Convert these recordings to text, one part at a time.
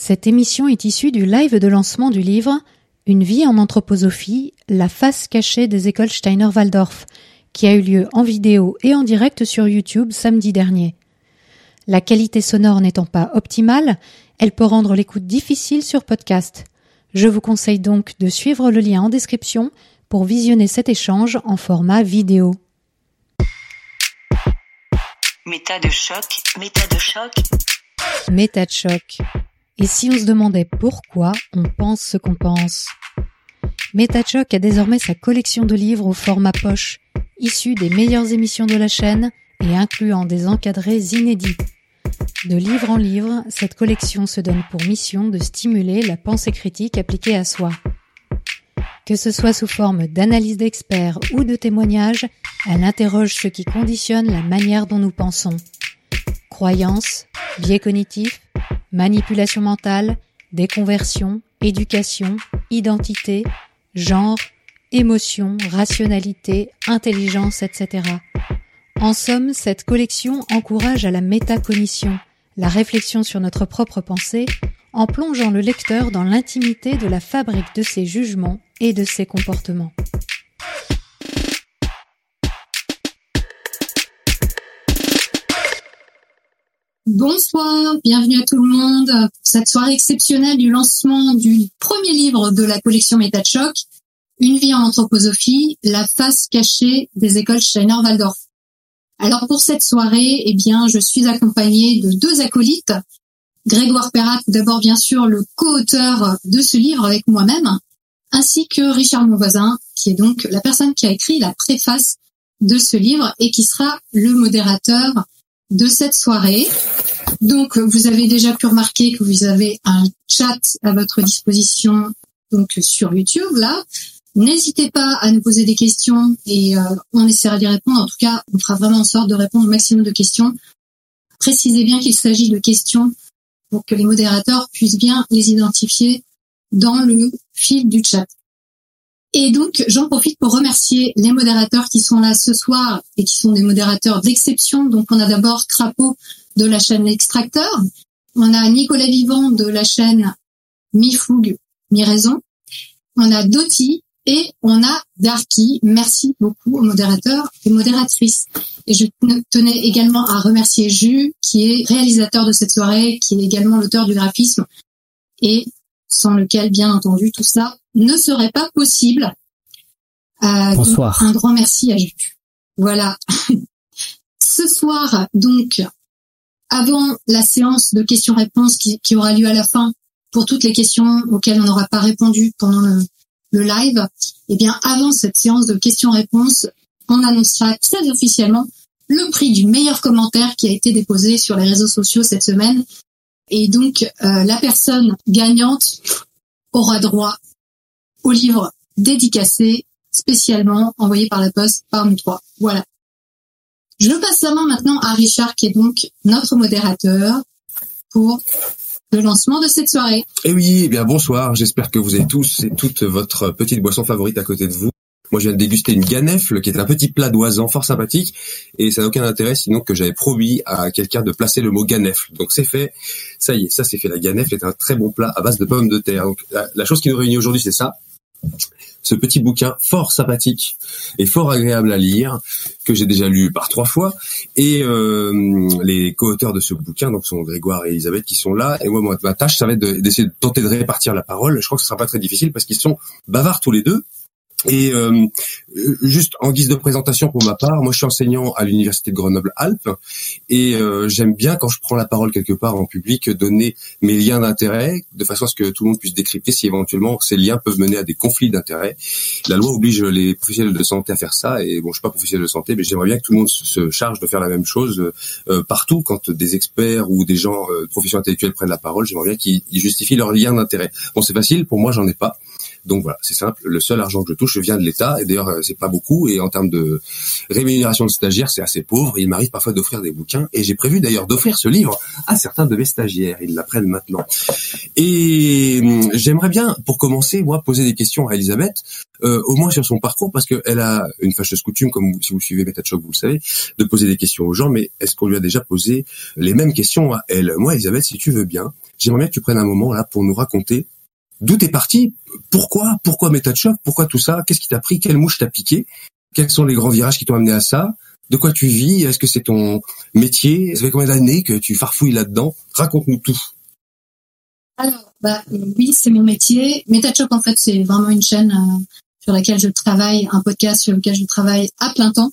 Cette émission est issue du live de lancement du livre Une vie en anthroposophie, la face cachée des écoles Steiner-Waldorf, qui a eu lieu en vidéo et en direct sur YouTube samedi dernier. La qualité sonore n'étant pas optimale, elle peut rendre l'écoute difficile sur podcast. Je vous conseille donc de suivre le lien en description pour visionner cet échange en format vidéo. Méta de choc, méta de choc. Méta de choc. Et si on se demandait pourquoi on pense ce qu'on pense? MetaChoc a désormais sa collection de livres au format poche, issus des meilleures émissions de la chaîne et incluant des encadrés inédits. De livre en livre, cette collection se donne pour mission de stimuler la pensée critique appliquée à soi. Que ce soit sous forme d'analyse d'experts ou de témoignages, elle interroge ce qui conditionne la manière dont nous pensons. Croyances, biais cognitifs, manipulation mentale, déconversion, éducation, identité, genre, émotion, rationalité, intelligence, etc. En somme, cette collection encourage à la métacognition, la réflexion sur notre propre pensée, en plongeant le lecteur dans l'intimité de la fabrique de ses jugements et de ses comportements. Bonsoir, bienvenue à tout le monde pour cette soirée exceptionnelle du lancement du premier livre de la collection MetaChoc, Une vie en anthroposophie, la face cachée des écoles Steiner-Waldorf. Alors pour cette soirée, eh bien, je suis accompagnée de deux acolytes. Grégoire Perrat, d'abord bien sûr le co-auteur de ce livre avec moi-même, ainsi que Richard Monvoisin, qui est donc la personne qui a écrit la préface de ce livre et qui sera le modérateur de cette soirée. Donc, vous avez déjà pu remarquer que vous avez un chat à votre disposition donc sur YouTube là. N'hésitez pas à nous poser des questions et euh, on essaiera d'y répondre. En tout cas, on fera vraiment en sorte de répondre au maximum de questions. Précisez bien qu'il s'agit de questions pour que les modérateurs puissent bien les identifier dans le fil du chat. Et donc, j'en profite pour remercier les modérateurs qui sont là ce soir et qui sont des modérateurs d'exception. Donc, on a d'abord Crapaud de la chaîne Extracteur. On a Nicolas Vivant de la chaîne Mi Fougue, Mi Raison. On a Doty et on a Darky. Merci beaucoup aux modérateurs et modératrices. Et je tenais également à remercier Jus, qui est réalisateur de cette soirée, qui est également l'auteur du graphisme et sans lequel, bien entendu, tout ça ne serait pas possible. Euh, Bonsoir. un grand merci à Jules. Voilà. Ce soir, donc, avant la séance de questions-réponses qui, aura lieu à la fin pour toutes les questions auxquelles on n'aura pas répondu pendant le, le live, eh bien, avant cette séance de questions-réponses, on annoncera très officiellement le prix du meilleur commentaire qui a été déposé sur les réseaux sociaux cette semaine. Et donc, euh, la personne gagnante aura droit au livre dédicacé spécialement envoyé par la poste par nous trois. Voilà. Je passe la main maintenant à Richard qui est donc notre modérateur pour le lancement de cette soirée. Eh oui, eh bien bonsoir. J'espère que vous avez tous et toute votre petite boisson favorite à côté de vous. Moi, je viens de déguster une ganefle, qui est un petit plat d'oisan fort sympathique, et ça n'a aucun intérêt sinon que j'avais promis à quelqu'un de placer le mot ganefle. Donc c'est fait, ça y est, ça c'est fait. La ganefle est un très bon plat à base de pommes de terre. Donc la chose qui nous réunit aujourd'hui, c'est ça ce petit bouquin fort sympathique et fort agréable à lire que j'ai déjà lu par trois fois et euh, les co-auteurs de ce bouquin donc sont Grégoire et Elisabeth qui sont là et moi ma tâche ça va être d'essayer de, tenter de répartir la parole. Je crois que ce sera pas très difficile parce qu'ils sont bavards tous les deux et euh, juste en guise de présentation pour ma part, moi je suis enseignant à l'université de Grenoble-Alpes et euh, j'aime bien quand je prends la parole quelque part en public donner mes liens d'intérêt de façon à ce que tout le monde puisse décrypter si éventuellement ces liens peuvent mener à des conflits d'intérêt. La loi oblige les professionnels de santé à faire ça et bon je suis pas professionnel de santé mais j'aimerais bien que tout le monde se charge de faire la même chose euh, partout quand des experts ou des gens de profession intellectuelle prennent la parole. J'aimerais bien qu'ils justifient leurs liens d'intérêt. Bon c'est facile pour moi j'en ai pas Donc voilà, c'est simple. Le seul argent que je touche vient de l'État. Et d'ailleurs, euh, c'est pas beaucoup. Et en termes de rémunération de stagiaire, c'est assez pauvre. Il m'arrive parfois d'offrir des bouquins. Et j'ai prévu d'ailleurs d'offrir ce livre à certains de mes stagiaires. Ils l'apprennent maintenant. Et hum, j'aimerais bien, pour commencer, moi, poser des questions à Elisabeth, euh, au moins sur son parcours, parce qu'elle a une fâcheuse coutume, comme si vous suivez Choc, vous le savez, de poser des questions aux gens. Mais est-ce qu'on lui a déjà posé les mêmes questions à elle? Moi, Elisabeth, si tu veux bien, j'aimerais bien que tu prennes un moment là pour nous raconter D'où t'es parti? Pourquoi? Pourquoi méthode Pourquoi tout ça? Qu'est-ce qui t'a pris? Quelle mouche t'a piqué? Quels sont les grands virages qui t'ont amené à ça? De quoi tu vis? Est-ce que c'est ton métier? Ça fait combien d'années que tu farfouilles là-dedans? Raconte-nous tout. Alors, bah, oui, c'est mon métier. MetaChoc, en fait, c'est vraiment une chaîne euh, sur laquelle je travaille, un podcast sur lequel je travaille à plein temps.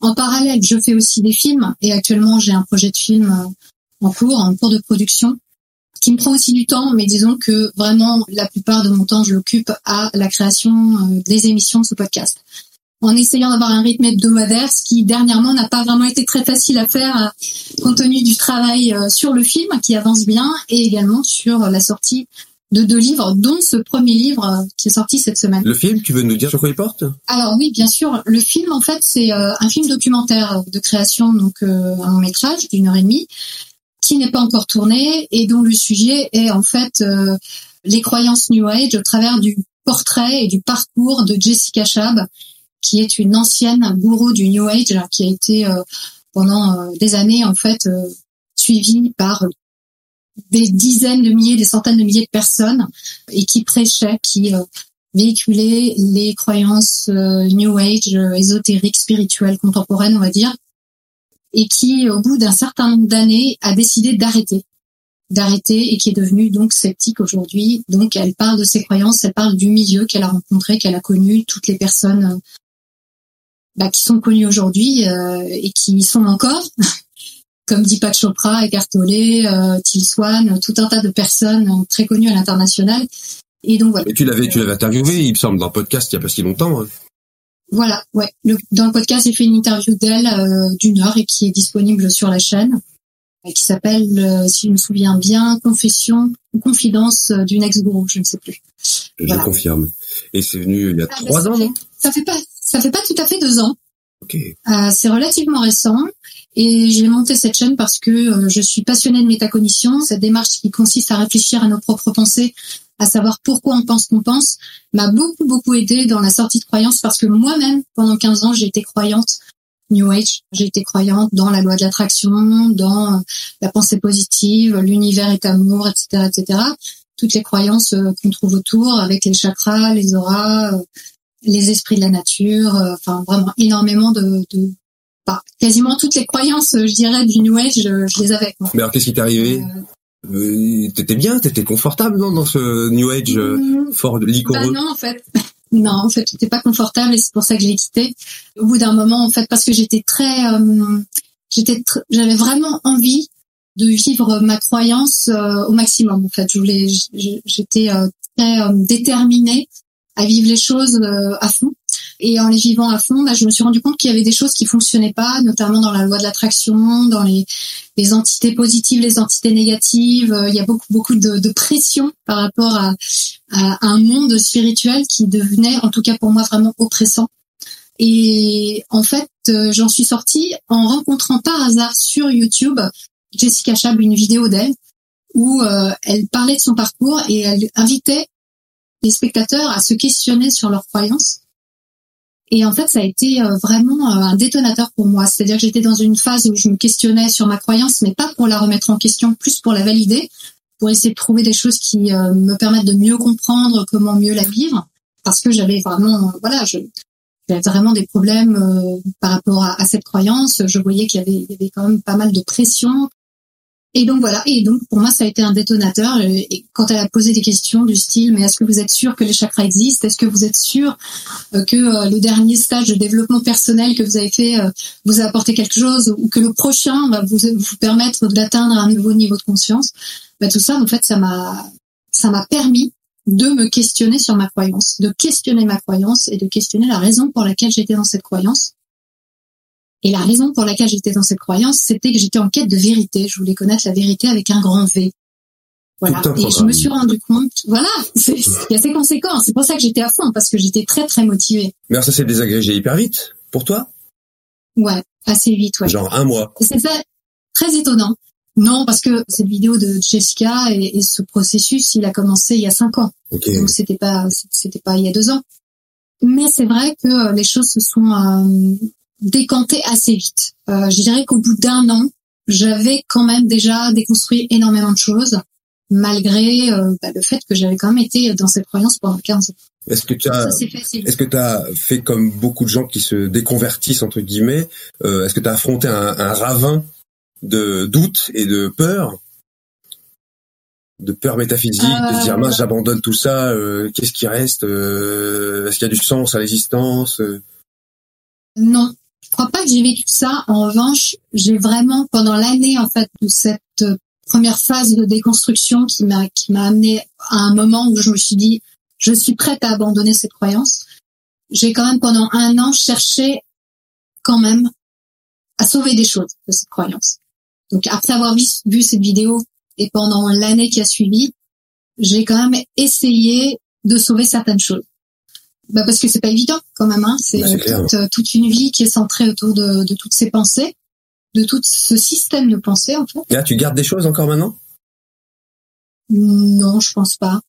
En parallèle, je fais aussi des films et actuellement, j'ai un projet de film euh, en cours, en cours de production qui me prend aussi du temps, mais disons que vraiment la plupart de mon temps, je l'occupe à la création euh, des émissions de ce podcast. En essayant d'avoir un rythme hebdomadaire, ce qui dernièrement n'a pas vraiment été très facile à faire euh, compte tenu du travail euh, sur le film qui avance bien et également sur la sortie de deux livres, dont ce premier livre qui est sorti cette semaine. Le film, tu veux nous dire sur quoi il porte? Alors oui, bien sûr. Le film, en fait, c'est un film documentaire de création, donc un long métrage d'une heure et demie, qui n'est pas encore tourné et dont le sujet est en fait euh, les croyances New Age au travers du portrait et du parcours de Jessica Shab, qui est une ancienne gourou du New Age, qui a été euh, pendant euh, des années en fait suivie par des dizaines de milliers, des centaines de milliers de personnes et qui prêchait, qui véhiculait les croyances New Age, ésotériques, spirituelles, contemporaines, on va dire, et qui, au bout d'un certain nombre d'années, a décidé d'arrêter d'arrêter et qui est devenue donc sceptique aujourd'hui. Donc elle parle de ses croyances, elle parle du milieu qu'elle a rencontré, qu'elle a connu, toutes les personnes bah, qui sont connues aujourd'hui euh, et qui y sont encore, comme Deepak Chopra, Eckhart Tolle, euh, Till Swan, tout un tas de personnes très connues à l'international. Et donc voilà. Tu l'avais, tu l'avais interviewé, il me semble, dans le podcast il y a pas si longtemps. Hein. Voilà, ouais. dans le podcast, j'ai fait une interview d'elle euh, d'une heure et qui est disponible sur la chaîne, qui s'appelle, euh, si je me souviens bien, Confession ou Confidence euh, d'une ex-gourou, je ne sais plus. Je confirme. Et c'est venu il y a ah, trois ans, non? Ça fait pas, ça fait pas tout à fait deux ans. Ok. c'est relativement récent. Et j'ai monté cette chaîne parce que je suis passionnée de métacognition, cette démarche qui consiste à réfléchir à nos propres pensées à savoir pourquoi on pense qu'on pense, m'a beaucoup, beaucoup aidé dans la sortie de croyance parce que moi-même, pendant 15 ans, j'ai été croyante New Age. J'ai été croyante dans la loi de l'attraction, dans la pensée positive, l'univers est amour, etc., etc. Toutes les croyances euh, qu'on trouve autour avec les chakras, les auras, euh, les esprits de la nature, euh, enfin vraiment énormément de, de quasiment toutes les croyances, je dirais, du New Age, je, les avais. Mais alors qu'est-ce qui t'est arrivé? Euh, t'étais bien, t'étais confortable non dans ce New Age euh, mmh. fort licoreux. Bah non en fait, non en fait j'étais pas confortable et c'est pour ça que je l'ai quitté. Au bout d'un moment en fait parce que j'étais très, euh, j'étais, j'avais vraiment envie de vivre ma croyance au maximum en fait. Je voulais, j'étais très déterminée à vivre les choses à fond et en les vivant à fond, bah, je me suis rendu compte qu'il y avait des choses qui fonctionnaient pas, notamment dans la loi de l'attraction, dans les, les, entités positives, les entités négatives. Euh, il y a beaucoup beaucoup de, de pression par rapport à, à, un monde spirituel qui devenait, en tout cas pour moi, vraiment oppressant. Et en fait, euh, j'en suis sortie en rencontrant par hasard sur YouTube Jessica Chab une vidéo d'elle où euh, elle parlait de son parcours et elle invitait les spectateurs à se questionner sur leurs croyances et en fait, ça a été euh, vraiment euh, un détonateur pour moi. C'est-à-dire que j'étais dans une phase où je me questionnais sur ma croyance, mais pas pour la remettre en question, plus pour la valider, pour essayer de trouver des choses qui euh, me permettent de mieux comprendre comment mieux la vivre. Parce que j'avais vraiment, voilà, j'avais vraiment des problèmes par rapport à, cette croyance. Je voyais qu'il y y avait quand même pas mal de pression et donc voilà, et donc pour moi ça a été un détonateur. Et quand elle a posé des questions du style, mais est-ce que vous êtes sûr que les chakras existent? Est-ce que vous êtes sûr euh, que euh, le dernier stage de développement personnel que vous avez fait euh, vous a apporté quelque chose ou que le prochain va vous, permettre d'atteindre un nouveau niveau de conscience? Bah, Tout ça, en fait, ça m'a ça m'a permis de me questionner sur ma croyance, de questionner ma croyance et de questionner la raison pour laquelle j'étais dans cette croyance et la raison pour laquelle j'étais dans cette croyance, c'était que j'étais en quête de vérité. Je voulais connaître la vérité avec un grand V. Voilà. Et je me suis rendu compte, voilà, il y a ses conséquences. C'est pour ça que j'étais à fond parce que j'étais très très motivée. Mais alors ça s'est désagrégé hyper vite pour toi? Ouais, assez vite, ouais. Genre un mois. C'est ça, très étonnant. Non, parce que cette vidéo de Jessica et, ce processus, il a commencé il y a cinq ans. Donc c'était pas, c'était pas il y a deux ans. Mais c'est vrai que les choses se sont euh, décantées assez vite. Euh, je dirais qu'au bout d'un an, j'avais quand même déjà déconstruit énormément de choses, malgré euh, bah, le fait que j'avais quand même été dans cette croyance pendant 15 ans. Est-ce que tu as, est-ce que tu as fait comme beaucoup de gens qui se déconvertissent entre guillemets euh, Est-ce que tu as affronté un, un ravin de doute et de peur, de peur métaphysique, de se dire mince j'abandonne tout ça, euh, qu'est-ce qui reste euh, Est-ce qu'il y a du sens à l'existence Non, crois pas que j'ai vécu ça. En revanche, j'ai vraiment pendant l'année en fait de cette première phase de déconstruction qui m'a qui m'a amené à un moment où je me suis dit je suis prête à abandonner cette croyance. J'ai quand même pendant un an cherché quand même à sauver des choses de cette croyance. Donc après avoir vu, cette vidéo et pendant l'année qui a suivi, j'ai quand même essayé de sauver certaines choses. Bah parce que c'est pas évident quand même. Hein. C'est bah, toute, une vie qui est centrée autour de, toutes ces pensées, de tout ce système de pensée en fait. Et là, tu gardes des choses encore maintenant? Non, je pense pas.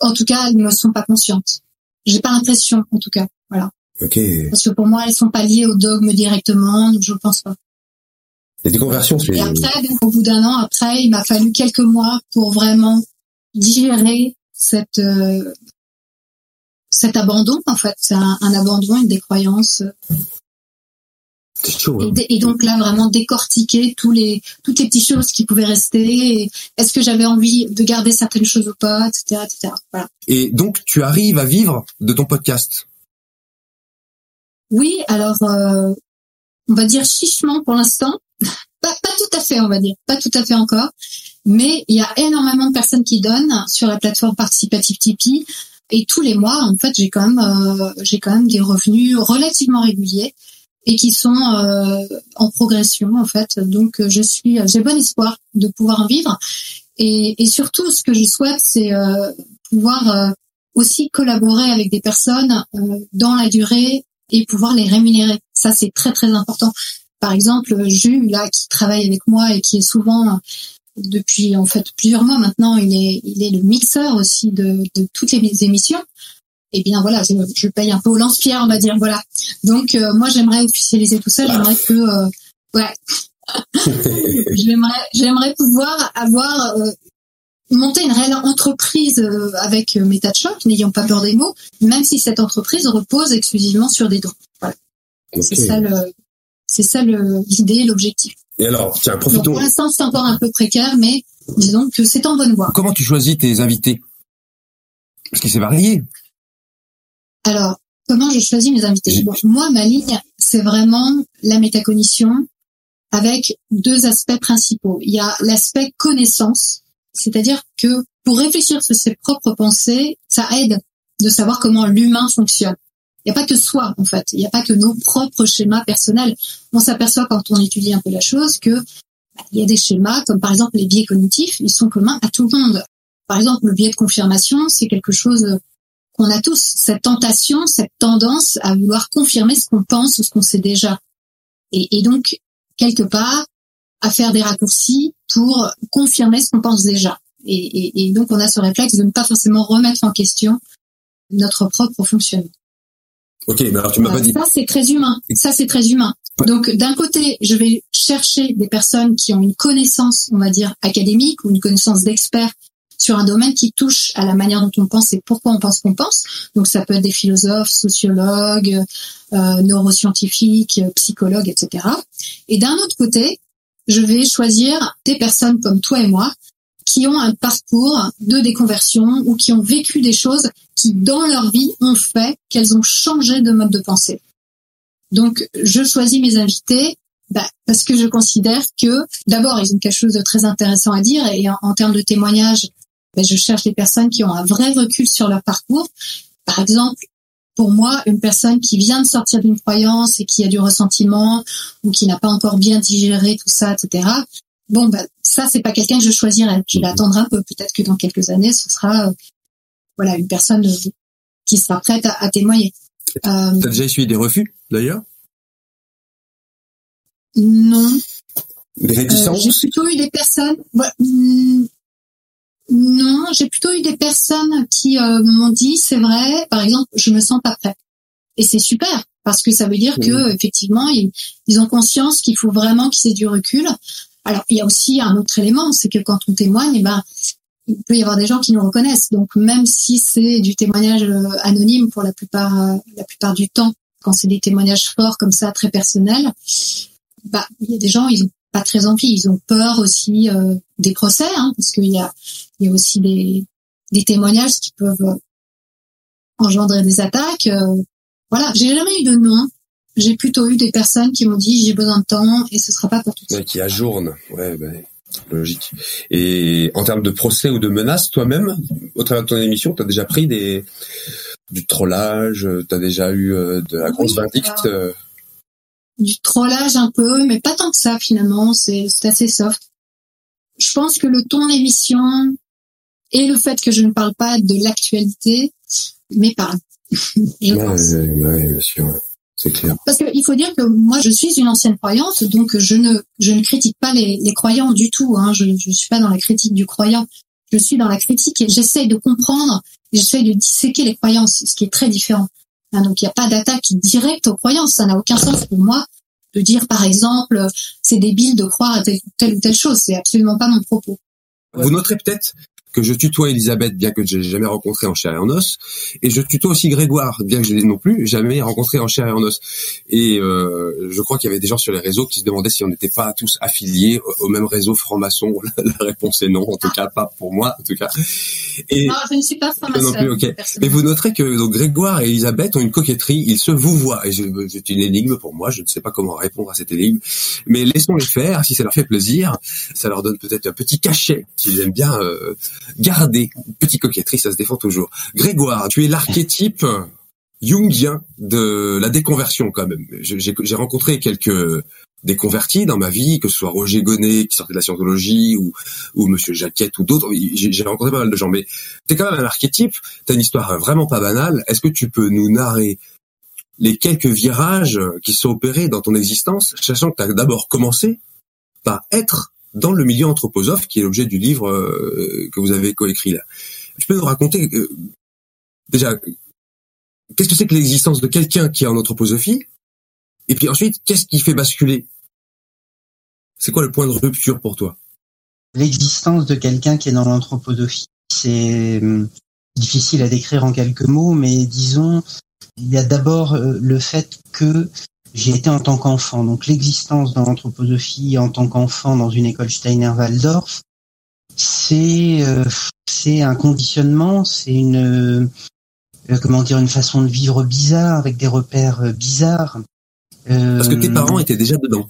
En tout cas, elles ne sont pas conscientes. J'ai pas l'impression, en tout cas. Voilà. Ok. Parce que pour moi, elles sont pas liées au dogme directement, donc je pense pas. Et des conversions, Et après, au bout d'un an, après, il m'a fallu quelques mois pour vraiment digérer cette euh, cet abandon. En fait, c'est un, abandon, une décroyance. Chaud, hein. et, donc là, vraiment décortiquer tous les toutes les petites choses qui pouvaient rester. Est-ce que j'avais envie de garder certaines choses ou pas, etc., etc. Voilà. Et donc, tu arrives à vivre de ton podcast? Oui, alors euh, on va dire chichement pour l'instant pas, pas tout à fait, on va dire, pas tout à fait encore, mais il y a énormément de personnes qui donnent sur la plateforme participative Tipeee et tous les mois, en fait, j'ai quand même euh, j'ai quand même des revenus relativement réguliers et qui sont euh, en progression en fait. Donc je suis j'ai bon espoir de pouvoir vivre et, et surtout ce que je souhaite c'est euh, pouvoir aussi collaborer avec des personnes dans la durée et pouvoir les rémunérer. Ça c'est très très important par exemple, Jules, là, qui travaille avec moi et qui est souvent depuis en fait plusieurs mois maintenant, il est il est le mixeur aussi de, de toutes les émissions. Et eh bien voilà, je, je paye un peu au lance-pierre, on va dire voilà. Donc euh, moi j'aimerais officialiser tout ça, j'aimerais que euh, ouais, j'aimerais j'aimerais pouvoir avoir euh, monter une réelle entreprise avec MetaChoc, n'ayant pas peur des mots, même si cette entreprise repose exclusivement sur des dons. Voilà. C'est ça le c'est ça l'idée, l'objectif. Et alors, tiens, profitons. pour l'instant, c'est encore un peu précaire, mais disons que c'est en bonne voie. Comment tu choisis tes invités? Parce que c'est varié. Alors, comment je choisis mes invités? Moi, ma ligne, c'est vraiment la métacognition avec deux aspects principaux. Il y a l'aspect connaissance, c'est-à-dire que pour réfléchir sur ses propres pensées, ça aide de savoir comment l'humain fonctionne. Il n'y a pas que soi, en fait. Il n'y a pas que nos propres schémas personnels. On s'aperçoit quand on étudie un peu la chose que bah, il y a des schémas, comme par exemple les biais cognitifs, ils sont communs à tout le monde. Par exemple, le biais de confirmation, c'est quelque chose qu'on a tous, cette tentation, cette tendance à vouloir confirmer ce qu'on pense ou ce qu'on sait déjà. Et, donc, quelque part, à faire des raccourcis pour confirmer ce qu'on pense déjà. Et, donc, on a ce réflexe de ne pas forcément remettre en question notre propre fonctionnement. Ok, mais alors tu m'as pas dit. Ça c'est très humain. Ça c'est très humain. Donc d'un côté, je vais chercher des personnes qui ont une connaissance, on va dire académique ou une connaissance d'expert sur un domaine qui touche à la manière dont on pense et pourquoi on pense qu'on pense. Donc ça peut être des philosophes, sociologues, euh, neuroscientifiques, psychologues, etc. Et d'un autre côté, je vais choisir des personnes comme toi et moi qui ont un parcours de déconversion ou qui ont vécu des choses qui, dans leur vie, ont fait qu'elles ont changé de mode de pensée. Donc, je choisis mes invités bah, parce que je considère que, d'abord, ils ont quelque chose de très intéressant à dire et en, termes de témoignages, bah, je cherche des personnes qui ont un vrai recul sur leur parcours. Par exemple, pour moi, une personne qui vient de sortir d'une croyance et qui a du ressentiment ou qui n'a pas encore bien digéré tout ça, etc., bon, bah, ça, c'est pas quelqu'un que je choisirais. Je vais mhm. attendre un peu. Peut-être que dans quelques années, ce sera, voilà, une personne qui sera prête à, témoigner. T'as déjà essuyé des refus, d'ailleurs? Non. Des réticences? J'ai plutôt eu des personnes. Hmm, non, j'ai plutôt eu des personnes qui m'ont dit, c'est vrai, par exemple, je me sens pas prête. Et c'est super parce que ça veut dire que effectivement ils, ont conscience qu'il faut vraiment qu'ils aient du recul. Alors il y a aussi un autre élément, c'est que quand on témoigne, eh ben il peut y avoir des gens qui nous reconnaissent. Donc même si c'est du témoignage euh, anonyme pour la plupart euh, la plupart du temps, quand c'est des témoignages forts comme ça, très personnels, bah il y a des gens ils ont pas très envie, ils ont peur aussi euh, des procès, hein, parce qu'il y a il y a aussi des des témoignages qui peuvent engendrer des attaques. Voilà, j'ai jamais eu de nom. J'ai plutôt eu des personnes qui m'ont dit j'ai besoin de temps et ce sera pas pour tout de suite. qui ajournent, ouais, ben, logique. Et en termes de procès ou de menaces, toi-même, au travers de ton émission, tu as déjà pris des du trollage, tu as déjà eu euh, de la grosse vindicte euh? Du trollage un peu, mais pas tant que ça finalement, c'est assez soft. Je pense que le ton d'émission et le fait que je ne parle pas de l'actualité m'épargnent. C'est clair. Parce qu'il faut dire que moi, je suis une ancienne croyante, donc je ne, je ne critique pas les, les croyants du tout. Hein. Je ne suis pas dans la critique du croyant. Je suis dans la critique et j'essaye de comprendre, j'essaye de disséquer les croyances, ce qui est très différent. Hein, donc il n'y a pas d'attaque directe aux croyances. Ça n'a aucun sens pour moi de dire, par exemple, c'est débile de croire à telle, telle ou telle chose. C'est absolument pas mon propos. Vous noterez peut-être que je tutoie Elisabeth, bien que je l'ai jamais rencontrée en chair et en os, et je tutoie aussi Grégoire, bien que je l'ai non plus jamais rencontré en chair et en os. Et euh, je crois qu'il y avait des gens sur les réseaux qui se demandaient si on n'était pas tous affiliés au, même réseau franc-maçon. La réponse est non, en tout cas pas pour moi, en tout cas. Et non, je ne suis pas franc-maçon. Mais vous noterez que donc Grégoire et Elisabeth ont une coquetterie, ils se vous voient. Et c'est une énigme pour moi, je ne sais pas comment répondre à cette énigme. Mais laissons-les faire, si ça leur fait plaisir, ça leur donne peut-être un petit cachet qu'ils aiment bien euh, Gardez, petite coquetterie, ça se défend toujours. Grégoire, tu es l'archétype jungien de la déconversion quand même. J'ai rencontré quelques déconvertis dans ma vie, que ce soit Roger Gonnet qui sortait de la scientologie ou, ou Monsieur Jacquette ou d'autres. J'ai rencontré pas mal de gens, mais t'es quand même un archétype. T'as une histoire vraiment pas banale. Est-ce que tu peux nous narrer les quelques virages qui sont opérés dans ton existence, sachant que tu as d'abord commencé par être dans le milieu anthroposophe, qui est l'objet du livre euh, que vous avez coécrit là. Tu peux nous raconter euh, déjà qu'est-ce que c'est que l'existence de quelqu'un qui est en anthroposophie, et puis ensuite qu'est-ce qui fait basculer? C'est quoi le point de rupture pour toi? L'existence de quelqu'un qui est dans l'anthroposophie, c'est hum, difficile à décrire en quelques mots, mais disons, il y a d'abord euh, le fait que j'ai été en tant qu'enfant. Donc l'existence dans l'anthroposophie en tant qu'enfant dans une école Steiner-Waldorf, c'est euh, c'est un conditionnement, c'est une euh, comment dire une façon de vivre bizarre avec des repères euh, bizarres. Parce que tes parents étaient déjà dedans.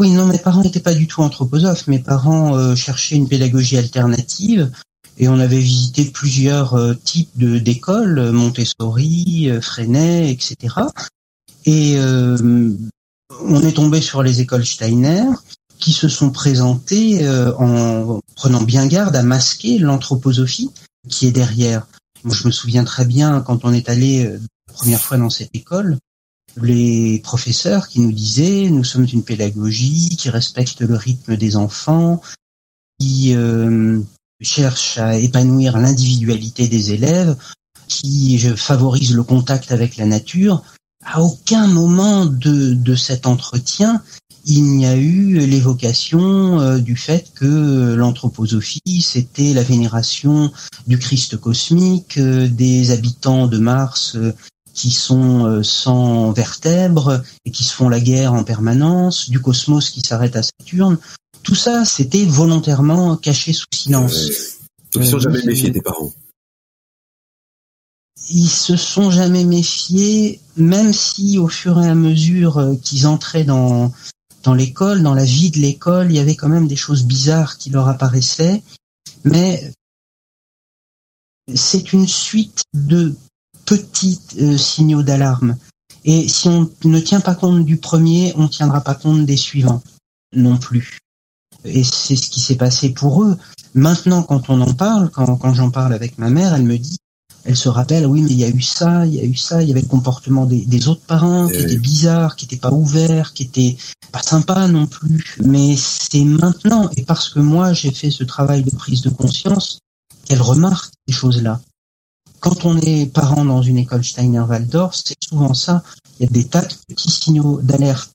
Oui, non, mes parents n'étaient pas du tout anthroposophes. Mes parents cherchaient une pédagogie alternative et on avait visité plusieurs types de d'écoles, Montessori, Freinet, etc. Et euh, on est tombé sur les écoles Steiner qui se sont présentées euh, en prenant bien garde à masquer l'anthroposophie qui est derrière. Moi, je me souviens très bien quand on est allé euh, la première fois dans cette école, les professeurs qui nous disaient nous sommes une pédagogie qui respecte le rythme des enfants, qui cherche à épanouir l'individualité des élèves, qui favorise le contact avec la nature à aucun moment de, de cet entretien, il n'y a eu l'évocation euh, du fait que l'anthroposophie, c'était la vénération du Christ cosmique, euh, des habitants de Mars euh, qui sont sans vertèbres et qui se font la guerre en permanence, du cosmos qui s'arrête à Saturne. Tout ça, c'était volontairement caché sous silence. Jamais méfiés des parents ils se sont jamais méfiés, même si au fur et à mesure euh, qu'ils entraient dans dans l'école, dans la vie de l'école, il y avait quand même des choses bizarres qui leur apparaissaient, mais c'est une suite de petits euh, signaux d'alarme. Et si on ne tient pas compte du premier, on ne tiendra pas compte des suivants non plus. Et c'est ce qui s'est passé pour eux. Maintenant, quand on en parle, quand, quand j'en parle avec ma mère, elle me dit, elle se rappelle, oui, mais il y a eu ça, il y a eu ça, il y avait le comportement des, des autres parents qui Eh oui. était bizarre, qui était pas ouvert, qui était pas sympa non plus. Mais c'est maintenant, et parce que moi j'ai fait ce travail de prise de conscience, qu'elle remarque ces choses-là. Quand on est parent dans une école Steiner Waldorf, c'est souvent ça. Il y a des tas de petits signaux d'alerte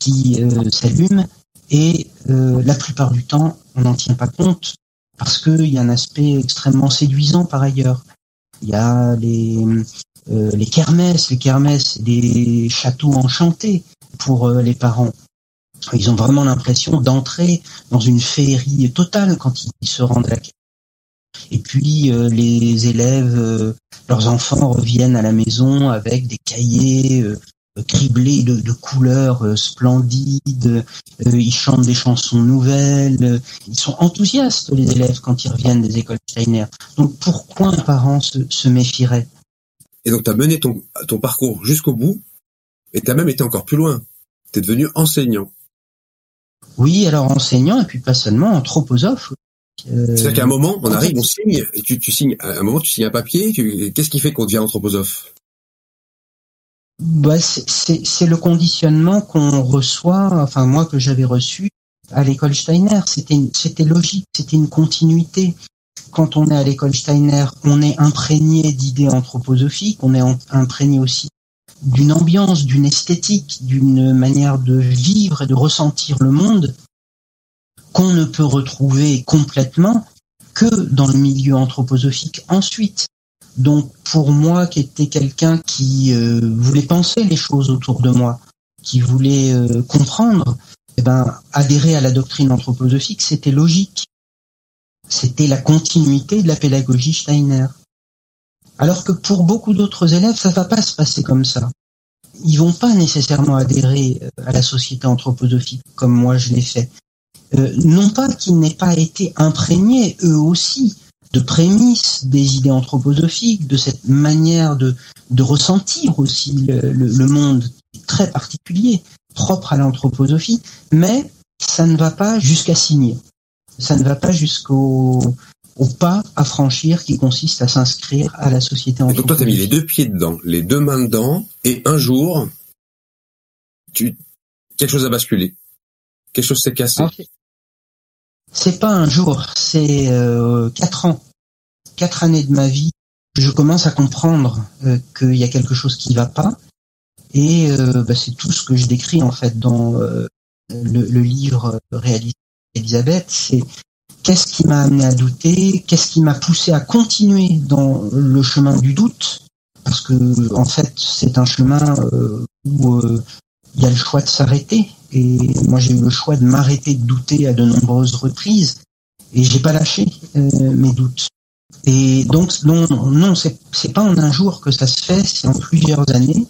qui euh, s'allument et euh, la plupart du temps, on n'en tient pas compte parce qu'il y a un aspect extrêmement séduisant par ailleurs. Il y a les, euh, les kermesses, les kermesses, des châteaux enchantés pour euh, les parents. Ils ont vraiment l'impression d'entrer dans une féerie totale quand ils se rendent à la et puis euh, les élèves, leurs enfants reviennent à la maison avec des cahiers criblés de, de couleurs euh, splendides. euh, ils chantent des chansons nouvelles. euh, ils sont enthousiastes les élèves quand ils reviennent des écoles Steiner. Donc pourquoi un parent se, se méfierait? Et donc, tu as mené ton, ton parcours jusqu'au bout, et tu as même été encore plus loin. Tu es devenu enseignant. Oui, alors enseignant et puis pas seulement anthroposophe. Euh, C'est-à-dire qu'à un moment, on arrive, on signe, et tu, tu signes, à un moment, tu signes un papier, qu'est-ce qui fait qu'on devient anthroposophe Bah, c'est- le conditionnement qu'on reçoit, enfin moi que j'avais reçu à l'école Steiner. C'était logique, c'était une continuité. Quand on est à l'école Steiner, on est imprégné d'idées anthroposophiques, on est imprégné aussi d'une ambiance, d'une esthétique, d'une manière de vivre et de ressentir le monde qu'on ne peut retrouver complètement que dans le milieu anthroposophique ensuite. Donc pour moi, qui était quelqu'un qui euh, voulait penser les choses autour de moi, qui voulait euh, comprendre, eh ben, adhérer à la doctrine anthroposophique, c'était logique. C'était la continuité de la pédagogie Steiner. Alors que pour beaucoup d'autres élèves, ça va pas se passer comme ça. Ils vont pas nécessairement adhérer euh, à la société anthroposophique comme moi je l'ai fait. Non pas qu'ils n'aient pas été imprégnés eux aussi de prémices des idées anthroposophiques, de cette manière de, de ressentir aussi le, le, le monde très particulier, propre à l'anthroposophie, mais ça ne va pas jusqu'à signer. Ça ne va pas jusqu'au au pas à franchir qui consiste à s'inscrire à la société Et donc toi, t'as mis les anthroposophique. deux pieds dedans, les deux mains dedans, et un jour, tu, quelque chose a basculé. Quelque chose s'est cassé. C'est pas un jour, c'est euh, quatre ans, quatre années de ma vie. Je commence à comprendre euh, qu'il y a quelque chose qui va pas, et euh, bah, c'est tout ce que je décris en fait dans euh, le, le livre réalisé par Elisabeth. C'est qu'est-ce qui m'a amené à douter, qu'est-ce qui m'a poussé à continuer dans le chemin du doute, parce que en fait c'est un chemin euh, où euh, il y a le choix de s'arrêter. Et moi, j'ai eu le choix de m'arrêter de douter à de nombreuses reprises. Et j'ai pas lâché euh, mes doutes. Et donc, non, non, c'est pas en un jour que ça se fait, c'est en plusieurs années.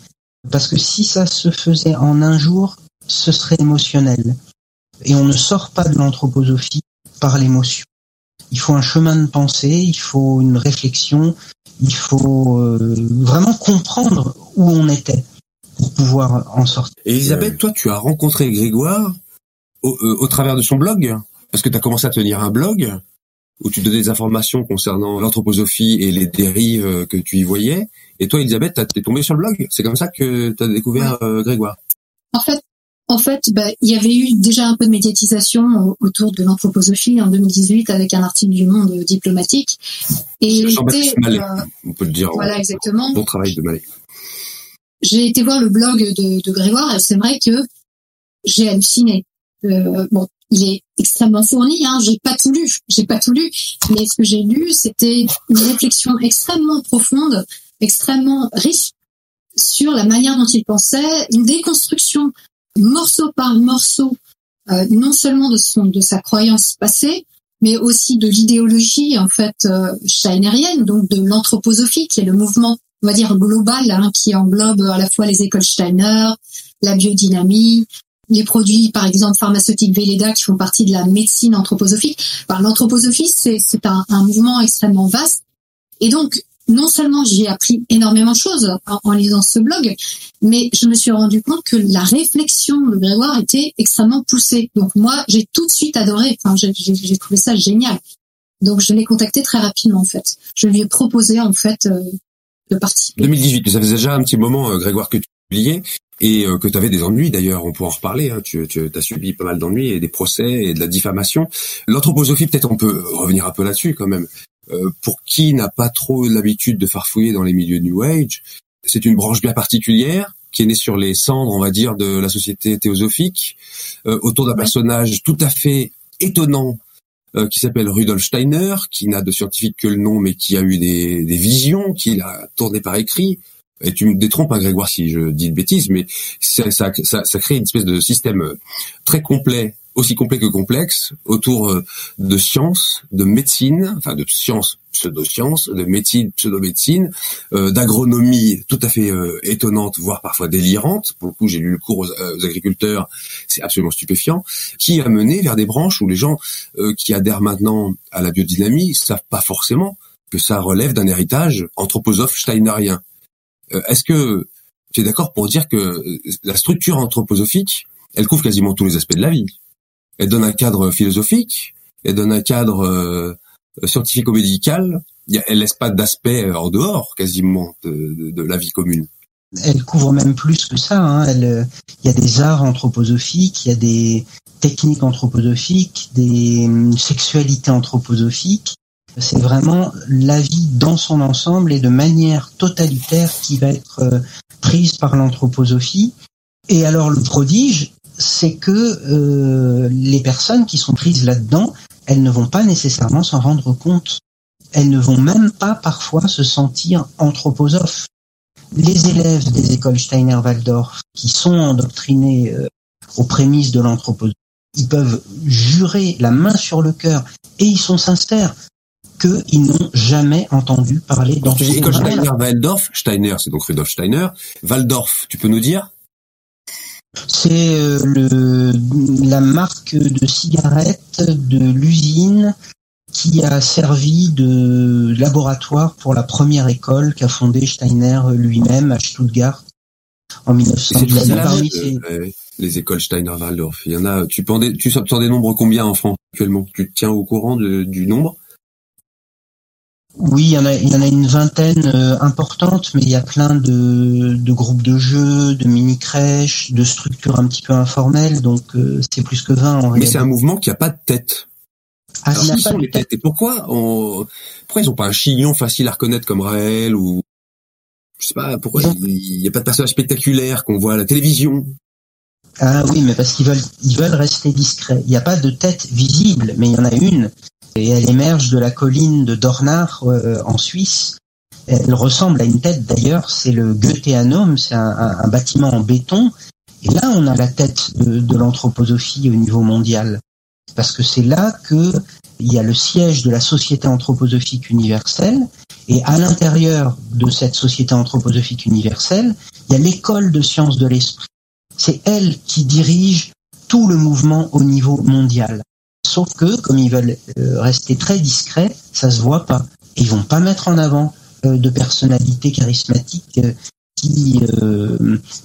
Parce que si ça se faisait en un jour, ce serait émotionnel. Et on ne sort pas de l'anthroposophie par l'émotion. Il faut un chemin de pensée, il faut une réflexion, il faut euh, vraiment comprendre où on était pour pouvoir en sortir. Et Elisabeth, toi, tu as rencontré Grégoire au, euh, au travers de son blog, parce que tu as commencé à tenir un blog où tu donnais des informations concernant l'anthroposophie et les dérives que tu y voyais. Et toi, Elisabeth, t'es tombé sur le blog. C'est comme ça que tu as découvert euh, Grégoire. En fait, en fait, bah, il y avait eu déjà un peu de médiatisation au- autour de l'anthroposophie en 2018 avec un article du Monde diplomatique. Et Jean-Baptiste Mallet. euh, On peut le dire. voilà en- exactement. Bon travail de Mallet. J'ai été voir le blog de, de Grégoire et c'est vrai que j'ai halluciné. Euh, bon, il est extrêmement fourni, hein, j'ai pas tout lu, j'ai pas tout lu, mais ce que j'ai lu, c'était une réflexion extrêmement profonde, extrêmement riche sur la manière dont il pensait, une déconstruction morceau par morceau, euh, non seulement de son de sa croyance passée, mais aussi de l'idéologie en fait euh, steinerienne, donc de l'anthroposophie, qui est le mouvement, on va dire global, hein, qui englobe à la fois les écoles Steiner, la biodynamie, les produits, par exemple, pharmaceutiques Velleda qui font partie de la médecine anthroposophique. L'anthroposophie, c'est un, un mouvement extrêmement vaste. Et donc, non seulement j'y ai appris énormément de choses en, en, lisant ce blog, mais je me suis rendu compte que la réflexion de Grégoire était extrêmement poussée. Donc moi, j'ai tout de suite adoré. Enfin, j'ai trouvé ça génial. Donc je l'ai contacté très rapidement en fait. Je lui ai proposé en fait euh, de participer. 2018, ça faisait déjà un petit moment, euh, Grégoire, que tu publiais et euh, que tu avais des ennuis d'ailleurs, on pourra en reparler, hein. tu, tu as subi pas mal d'ennuis et des procès et de la diffamation. L'anthroposophie, peut-être on peut revenir un peu là-dessus quand même. Euh, pour qui n'a pas trop l'habitude de farfouiller dans les milieux New Age, c'est une branche bien particulière qui est née sur les cendres, on va dire, de la société théosophique, euh, autour d'un personnage tout à fait étonnant euh, qui s'appelle Rudolf Steiner, qui n'a de scientifique que le nom, mais qui a eu des, des visions, qui a tourné par écrit. Et tu me détrompes, hein, Grégoire, si je dis de bêtises, mais ça, crée une espèce de système très complet aussi complet que complexe autour euh, de sciences, de médecine, enfin de sciences, pseudo-sciences, de médecine, pseudo-médecine, euh, d'agronomie tout à fait euh, étonnante, voire parfois délirante. Pour le coup, j'ai lu le cours aux, agriculteurs, c'est absolument stupéfiant, qui a mené vers des branches où les gens qui adhèrent maintenant à la biodynamie savent pas forcément que ça relève d'un héritage anthroposophe steinerien. Est-ce que tu es d'accord pour dire que la structure anthroposophique, elle couvre quasiment tous les aspects de la vie elle donne un cadre philosophique, elle donne un cadre euh, scientifico-médical, elle laisse pas d'aspect en dehors quasiment de, la vie commune. Elle couvre même plus que ça. Hein. Il y a des arts anthroposophiques, il y a des techniques anthroposophiques, des sexualités anthroposophiques. C'est vraiment la vie dans son ensemble et de manière totalitaire qui va être euh, prise par l'anthroposophie. Et alors le prodige, c'est que euh, les personnes qui sont prises là-dedans, elles ne vont pas nécessairement s'en rendre compte. Elles ne vont même pas parfois se sentir anthroposophes. Les élèves des écoles Steiner-Waldorf qui sont endoctrinés euh, aux prémices de l'anthroposophie, ils peuvent jurer la main sur le cœur et ils sont sincères qu'ils n'ont jamais entendu parler d'anthroposophie. École Steiner-Waldorf, Steiner, c'est donc Rudolf Steiner. Waldorf, tu peux nous dire? C'est euh, la marque de cigarettes de l'usine qui a servi de laboratoire pour la première école qu'a fondée Steiner lui-même à Stuttgart en 1900. Euh, les écoles Steiner-Waldorf. Il y en a. Tu des, tu nombres combien en France actuellement? Tu te tiens au courant du nombre? Oui, il y en a, il y en a une vingtaine euh, importante, mais il y a plein de, de groupes de jeux, de mini crèches, de structures un petit peu informelles, donc euh, c'est plus que 20 en Mais c'est un mouvement qui a pas de tête. Ah, Alors, sont les têtes Et pourquoi on... pourquoi ils ont pas un chignon facile à reconnaître comme Raël ou je sais pas pourquoi il n'y a pas de personnage spectaculaire qu'on voit à la télévision? Ah oui, mais parce qu'ils veulent ils veulent rester discrets. Il n'y a pas de tête visible, mais il y en a une et elle émerge de la colline de Dornach euh, en Suisse. Elle ressemble à une tête d'ailleurs, c'est le Goetheanum, c'est un, bâtiment en béton. Et là, on a la tête de, l'anthroposophie au niveau mondial, parce que c'est là que il y a le siège de la Société anthroposophique universelle, et à l'intérieur de cette Société anthroposophique universelle, il y a l'école de sciences de l'esprit. C'est elle qui dirige tout le mouvement au niveau mondial. Sauf que, comme ils veulent euh, rester très discrets, ça se voit pas. Ils vont pas mettre en avant euh, de personnalités charismatiques euh, qui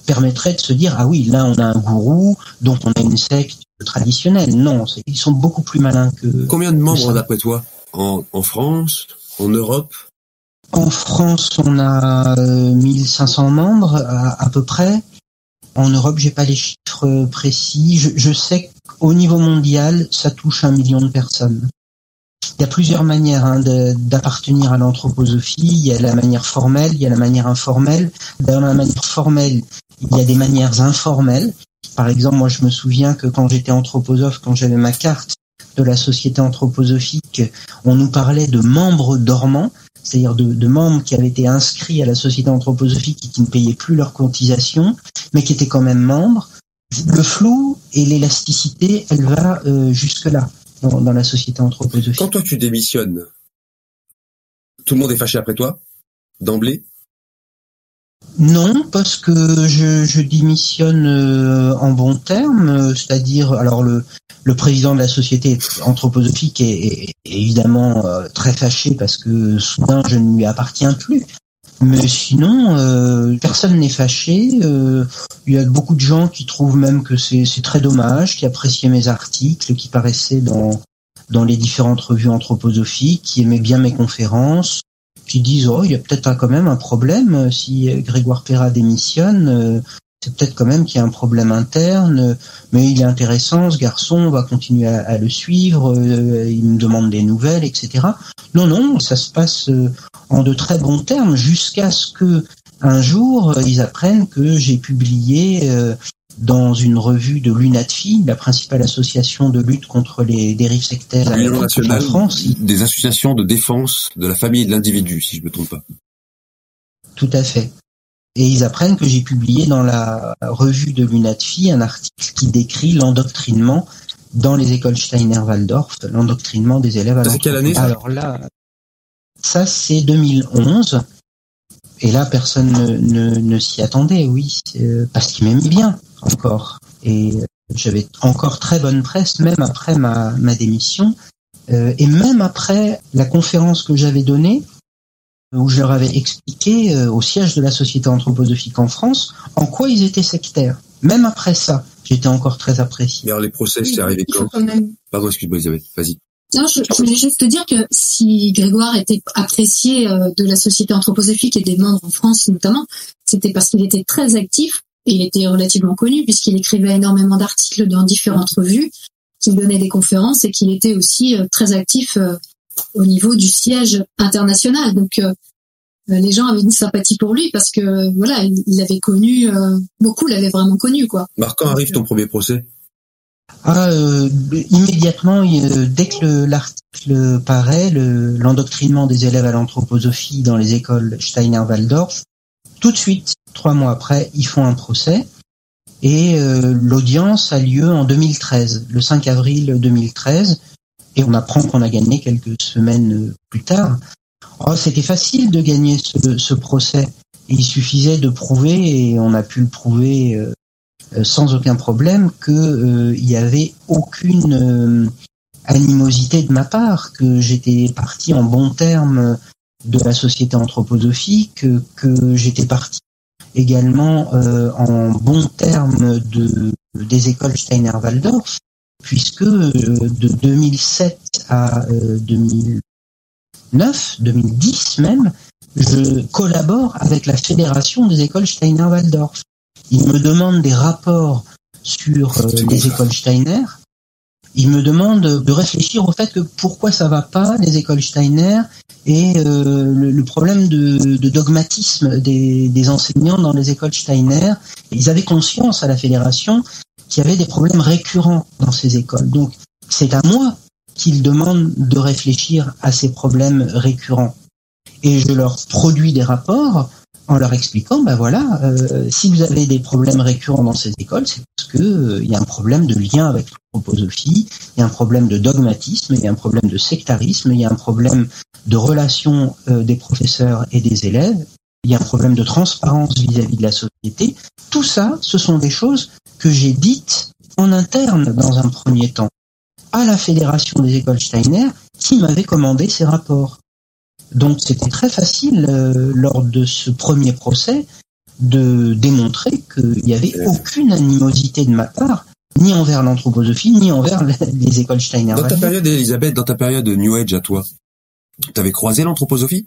permettraient de se dire ah oui là on a un gourou donc on a une secte traditionnelle. Non, ils sont beaucoup plus malins que. Combien de membres d'après toi en, en France, en Europe? En France, on a 1500 membres à, à peu près. En Europe, j'ai pas les chiffres précis. Je, je sais qu'au niveau mondial, ça touche un million de personnes. Il y a plusieurs manières hein, d'appartenir à l'anthroposophie. Il y a la manière formelle, il y a la manière informelle. Dans la manière formelle, il y a des manières informelles. Par exemple, moi, je me souviens que quand j'étais anthroposophe, quand j'avais ma carte de la société anthroposophique, on nous parlait de membres dormants c'est-à-dire de, membres qui avaient été inscrits à la société anthroposophique et qui ne payaient plus leur cotisation, mais qui étaient quand même membres. Le flou et l'élasticité, elle va euh, jusque-là dans, dans, la société anthroposophique. Quand toi tu démissionnes, tout le monde est fâché après toi, d'emblée? Non, parce que je, je démissionne euh, en bon terme, c'est-à-dire, alors le, le président de la société anthroposophique est, est évidemment euh, très fâché parce que soudain je ne lui appartiens plus. Mais sinon, euh, personne n'est fâché. Euh, il y a beaucoup de gens qui trouvent même que c'est très dommage, qui appréciaient mes articles, qui paraissaient dans dans les différentes revues anthroposophiques, qui aimaient bien mes conférences, qui disent oh il y a peut-être quand même un problème si Grégoire Perra démissionne c'est peut-être quand même qu'il y a un problème interne, mais il est intéressant, ce garçon, on va continuer à, le suivre, euh, il me demande des nouvelles, etc. Non, non, ça se passe euh, en de très bons termes, jusqu'à ce que un jour, euh, ils apprennent que j'ai publié dans une revue de l'UNATFI, la principale association de lutte contre les dérives sectaires en France. Des associations de défense de la famille et de l'individu, si je me trompe pas. Tout à fait. Et ils apprennent que j'ai publié dans la revue de l'UNATFI un article qui décrit l'endoctrinement dans les écoles Steiner-Waldorf, l'endoctrinement des élèves à quelle année ça Alors là, ça c'est 2011. Et là, personne ne, ne, s'y attendait, oui, euh, parce qu'ils m'aimaient bien encore. Et euh, j'avais encore très bonne presse, même après ma, ma démission. Euh, et même après la conférence que j'avais donnée, où je leur avais expliqué euh, au siège de la Société anthroposophique en France en quoi ils étaient sectaires. Même après ça, j'étais encore très apprécié. Alors les procès, c'est arrivé quand Pardon, excuse-moi Isabelle, vas-y. Non, je, voulais juste te dire que si Grégoire était apprécié euh, de la Société anthroposophique et des membres en France notamment, c'était parce qu'il était très actif et il était relativement connu puisqu'il écrivait énormément d'articles dans différentes revues, qu'il donnait des conférences et qu'il était aussi euh, très actif au niveau du siège international. Donc euh, les gens avaient une sympathie pour lui parce que voilà, il l'avait connu, euh, beaucoup l'avaient vraiment connu quoi. Marc, quand arrive ton premier procès? Ah, euh, immédiatement, dès que l'article paraît, l'endoctrinement des élèves à l'anthroposophie dans les écoles Steiner-Waldorf, tout de suite, trois mois après, ils font un procès et l'audience a lieu en 2013, le 5 avril 2013 et on apprend qu'on a gagné quelques semaines euh, plus tard. Oh, c'était facile de gagner ce, procès. Il suffisait de prouver, et on a pu le prouver euh, euh, sans aucun problème, qu'il il y avait aucune animosité de ma part, que j'étais parti en bon terme de la société anthroposophique, que, j'étais parti également en bon terme de, des écoles Steiner-Waldorf, puisque euh, de 2007 à 2009, euh, 2010 même, je collabore avec la fédération des écoles Steiner-Waldorf. Ils me demandent des rapports sur euh, les écoles Steiner. Ils me demandent de réfléchir au fait que pourquoi ça va pas les écoles Steiner et le, problème de, dogmatisme des, des, enseignants dans les écoles Steiner. Ils avaient conscience à la fédération qu'il y avait des problèmes récurrents dans ces écoles. Donc, c'est à moi qu'ils demandent de réfléchir à ces problèmes récurrents. Et je leur produis des rapports en leur expliquant, ben voilà, euh, si vous avez des problèmes récurrents dans ces écoles, c'est parce que euh, y a un problème de lien avec l'anthroposophie, il y a un problème de dogmatisme, il y a un problème de sectarisme, il y a un problème de relation euh, des professeurs et des élèves, il y a un problème de transparence vis-à-vis de la société. Tout ça, ce sont des choses que j'ai dites en interne dans un premier temps à la fédération des écoles Steiner qui m'avait commandé ces rapports. Donc c'était très facile euh, lors de ce premier procès de démontrer qu'il n'y avait aucune animosité de ma part, ni envers l'anthroposophie, ni envers les écoles Steiner. Dans ta période, Elisabeth, dans ta période de New Age à toi, tu avais croisé l'anthroposophie?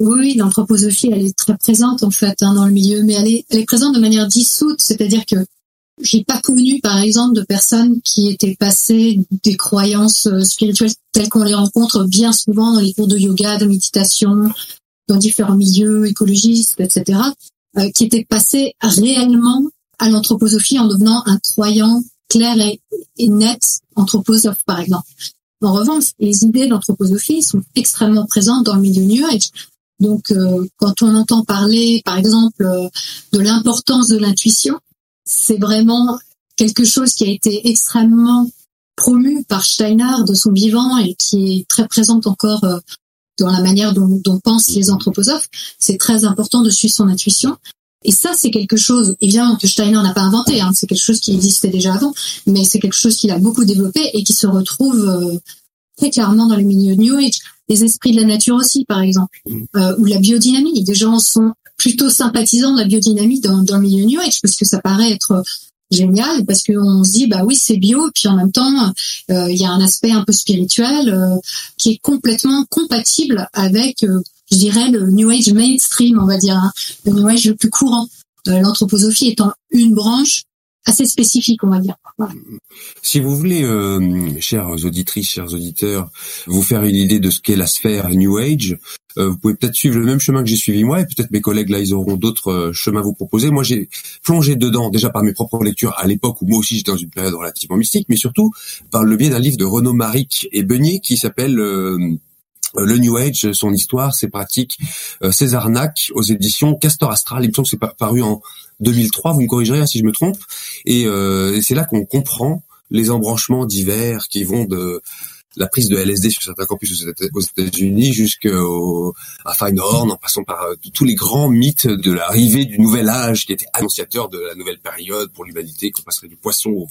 Oui, l'anthroposophie, elle est très présente en fait hein, dans le milieu, mais elle est, elle est présente de manière dissoute, c'est-à-dire que j'ai pas connu, par exemple, de personnes qui étaient passées des croyances euh, spirituelles telles qu'on les rencontre bien souvent dans les cours de yoga, de méditation, dans différents milieux écologistes, etc., euh, qui étaient passées réellement à l'anthroposophie en devenant un croyant clair et, et net anthroposophe, par exemple. En revanche, les idées d'anthroposophie sont extrêmement présentes dans le milieu New. Donc, euh, quand on entend parler, par exemple, euh, de l'importance de l'intuition, c'est vraiment quelque chose qui a été extrêmement promu par Steiner de son vivant et qui est très présente encore euh, dans la manière dont, dont pensent les anthroposophes. C'est très important de suivre son intuition. Et ça, c'est quelque chose, évidemment, que Steiner n'a pas inventé. Hein, c'est quelque chose qui existait déjà avant, mais c'est quelque chose qu'il a beaucoup développé et qui se retrouve euh, très clairement dans les milieux New Age. Les esprits de la nature aussi, par exemple, euh, ou la biodynamie. Des gens sont plutôt sympathisants de la biodynamie dans, dans le milieu New Age parce que ça paraît être génial parce qu'on se dit bah oui c'est bio puis en même temps euh, il y a un aspect un peu spirituel euh, qui est complètement compatible avec euh, je dirais le New Age mainstream on va dire hein, le New Age le plus courant l'anthroposophie étant une branche assez spécifique, on va dire. Si vous voulez, euh, chères auditrices, chers auditeurs, vous faire une idée de ce qu'est la sphère New Age, euh, vous pouvez peut-être suivre le même chemin que j'ai suivi moi, et peut-être mes collègues là, ils auront d'autres euh, chemins à vous proposer. Moi, j'ai plongé dedans déjà par mes propres lectures à l'époque où moi aussi j'étais dans une période relativement mystique, mais surtout par le biais d'un livre de Renaud Maric et Beignet qui s'appelle euh, le New Age, son histoire, ses pratiques, ses arnaques aux éditions Castor Astral. Il me semble que c'est paru en 2003, vous me corrigerez hein, si je me trompe. Et, euh, c'est là qu'on comprend les embranchements divers qui vont de la prise de LSD sur certains campus aux États-Unis jusqu'au à Feinhorn, en passant par euh, tous les grands mythes de l'arrivée du nouvel âge qui était annonciateur de la nouvelle période pour l'humanité, qu'on passerait du poisson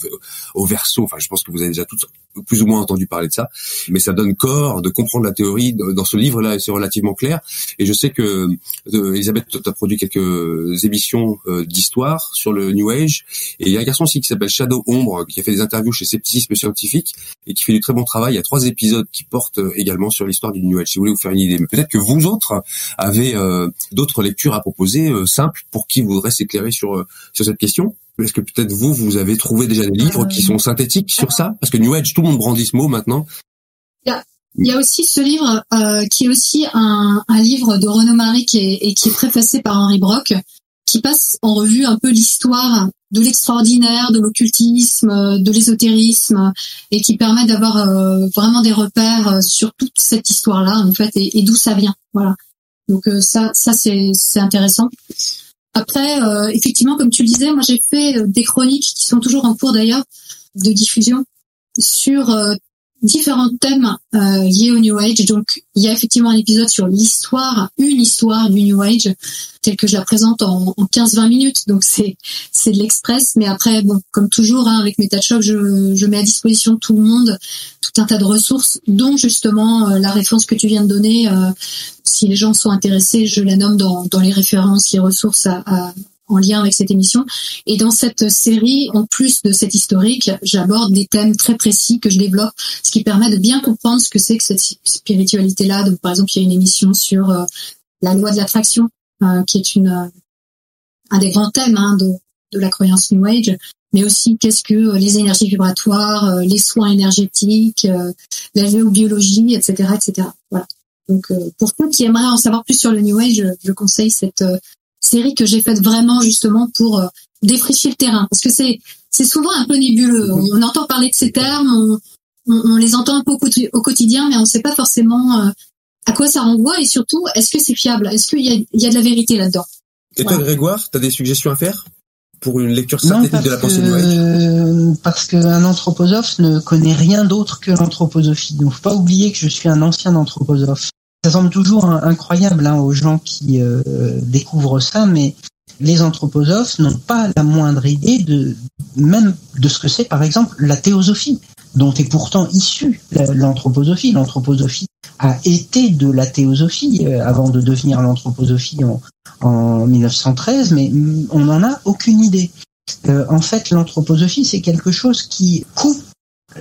au, verso. Enfin, je pense que vous avez déjà tous plus ou moins entendu parler de ça, mais ça donne corps de comprendre la théorie dans ce livre-là c'est relativement clair. Et je sais que euh, Elisabeth a produit quelques émissions euh, d'histoire sur le New Age et il y a un garçon aussi qui s'appelle Shadow Ombre qui a fait des interviews chez Scepticisme Scientifique et qui fait du très bon travail. Trois épisodes qui portent euh, également sur l'histoire du New Age. Si vous voulez vous faire une idée, mais peut-être que vous autres avez euh, d'autres lectures à proposer simples pour qui voudrait s'éclairer sur sur cette question. Est-ce que peut-être vous, vous avez trouvé déjà des livres qui sont synthétiques sur ça? Parce que New Age, tout le monde brandit ce mot maintenant. Il y a, aussi ce livre euh, qui est aussi un, un, livre de Renaud Marie qui est, et qui est préfacé par Henri Brock, qui passe en revue un peu l'histoire de l'extraordinaire, de l'occultisme, de l'ésotérisme, et qui permet d'avoir euh, vraiment des repères euh, sur toute cette histoire-là, en fait, et, d'où ça vient. Voilà. Donc euh, ça, ça c'est intéressant. Après, effectivement, comme tu le disais, moi j'ai fait des chroniques qui sont toujours en cours d'ailleurs de diffusion sur différents thèmes liés au New Age. Donc, il y a effectivement un épisode sur l'histoire, une histoire du New Age, telle que je la présente en, 15-20 minutes. Donc, c'est c'est de l'express. Mais après, bon, comme toujours, hein, avec MetaShop, je, je mets à disposition tout le monde tout un tas de ressources, dont justement la référence que tu viens de donner si les gens sont intéressés, je la nomme dans, dans les références, les ressources à, en lien avec cette émission. Et dans cette série, en plus de cette historique, j'aborde des thèmes très précis que je développe, ce qui permet de bien comprendre ce que c'est que cette spiritualité-là. Donc, par exemple, il y a une émission sur euh, la loi de l'attraction, euh, qui est une euh, un des grands thèmes hein, de, la croyance New Age, mais aussi qu'est-ce que les énergies vibratoires, les soins énergétiques, la géobiologie, etc., etc. Voilà. Donc, pour ceux qui aimeraient en savoir plus sur le New Age, je, conseille cette série que j'ai faite vraiment justement pour euh, défricher le terrain, parce que c'est c'est souvent un peu nébuleux. Mhm. On, entend parler de ces termes, on, on, les entend un peu au, quotidien, mais on ne sait pas forcément à quoi ça renvoie et surtout, est-ce que c'est fiable? Est-ce qu'il y a, il y a de la vérité là-dedans? Et toi, Grégoire, tu as des suggestions à faire pour une lecture synthétique de la pensée Age Parce qu'un anthroposophe ne connaît rien d'autre que l'anthroposophie. Donc, faut pas oublier que je suis un ancien anthroposophe ça semble toujours incroyable hein, aux gens qui euh, découvrent ça, mais les anthroposophes n'ont pas la moindre idée de même de ce que c'est, par exemple, la théosophie, dont est pourtant issue l'anthroposophie. L'anthroposophie a été de la théosophie euh, avant de devenir l'anthroposophie en, en 1913, mais on n'en a aucune idée. Euh, en fait, l'anthroposophie, c'est quelque chose qui coupe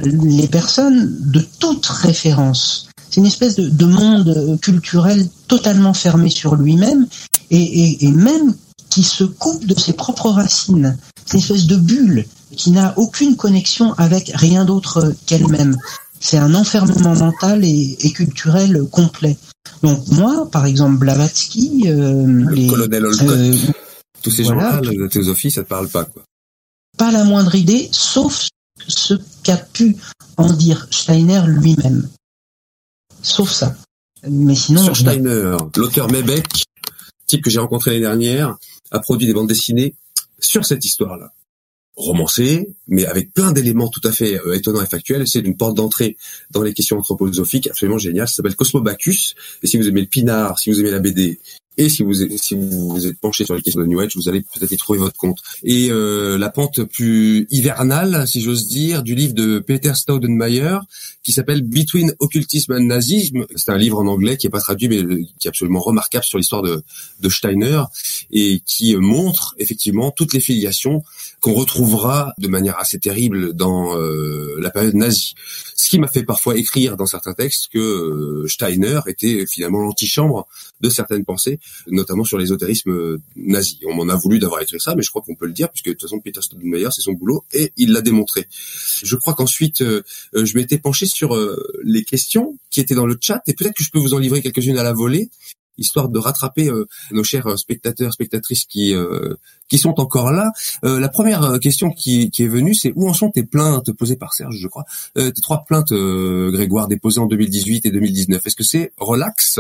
les personnes de toute référence c'est une espèce de, monde culturel totalement fermé sur lui-même et, même qui se coupe de ses propres racines. C'est une espèce de bulle qui n'a aucune connexion avec rien d'autre qu'elle-même. C'est un enfermement mental et, culturel complet. Donc moi, par exemple, Blavatsky, euh, les, colonel euh, tous ces gens-là, la théosophie, ça te parle pas, quoi. Pas la moindre idée, sauf ce qu'a pu en dire Steiner lui-même sauf ça. Mais sinon. Sur Steiner, l'auteur Mebeck, type que j'ai rencontré l'année dernière, a produit des bandes dessinées sur cette histoire-là. romancé, mais avec plein d'éléments tout à fait euh, étonnants et factuels. C'est une porte d'entrée dans les questions anthroposophiques absolument géniale. Ça s'appelle Cosmobacus. Et si vous aimez le pinard, si vous aimez la BD, et si vous si vous, êtes penché sur les questions de New Age, vous allez peut-être y trouver votre compte. Et euh, la pente plus hivernale, si j'ose dire, du livre de Peter Staudenmayer qui s'appelle Between Occultism and Nazism. C'est un livre en anglais qui est pas traduit, mais qui est absolument remarquable sur l'histoire de, de Steiner et qui montre effectivement toutes les filiations qu'on retrouvera de manière assez terrible dans euh, la période nazie. Ce qui m'a fait parfois écrire dans certains textes que euh, Steiner était finalement l'antichambre de certaines pensées, notamment sur l'ésotérisme nazi. On m'en a voulu d'avoir écrit ça, mais je crois qu'on peut le dire, puisque de toute façon Peter Staudenmayer, c'est son boulot, et il l'a démontré. Je crois qu'ensuite, euh, je m'étais penché sur les questions qui étaient dans le chat, et peut-être que je peux vous en livrer quelques-unes à la volée histoire de rattraper euh, nos chers euh, spectateurs, spectatrices qui euh, qui sont encore là. la première question qui, qui est venue, c'est où en sont tes plaintes posées par Serge, je crois, tes trois plaintes, Grégoire, déposées en 2018 et 2019. Est-ce que c'est relax?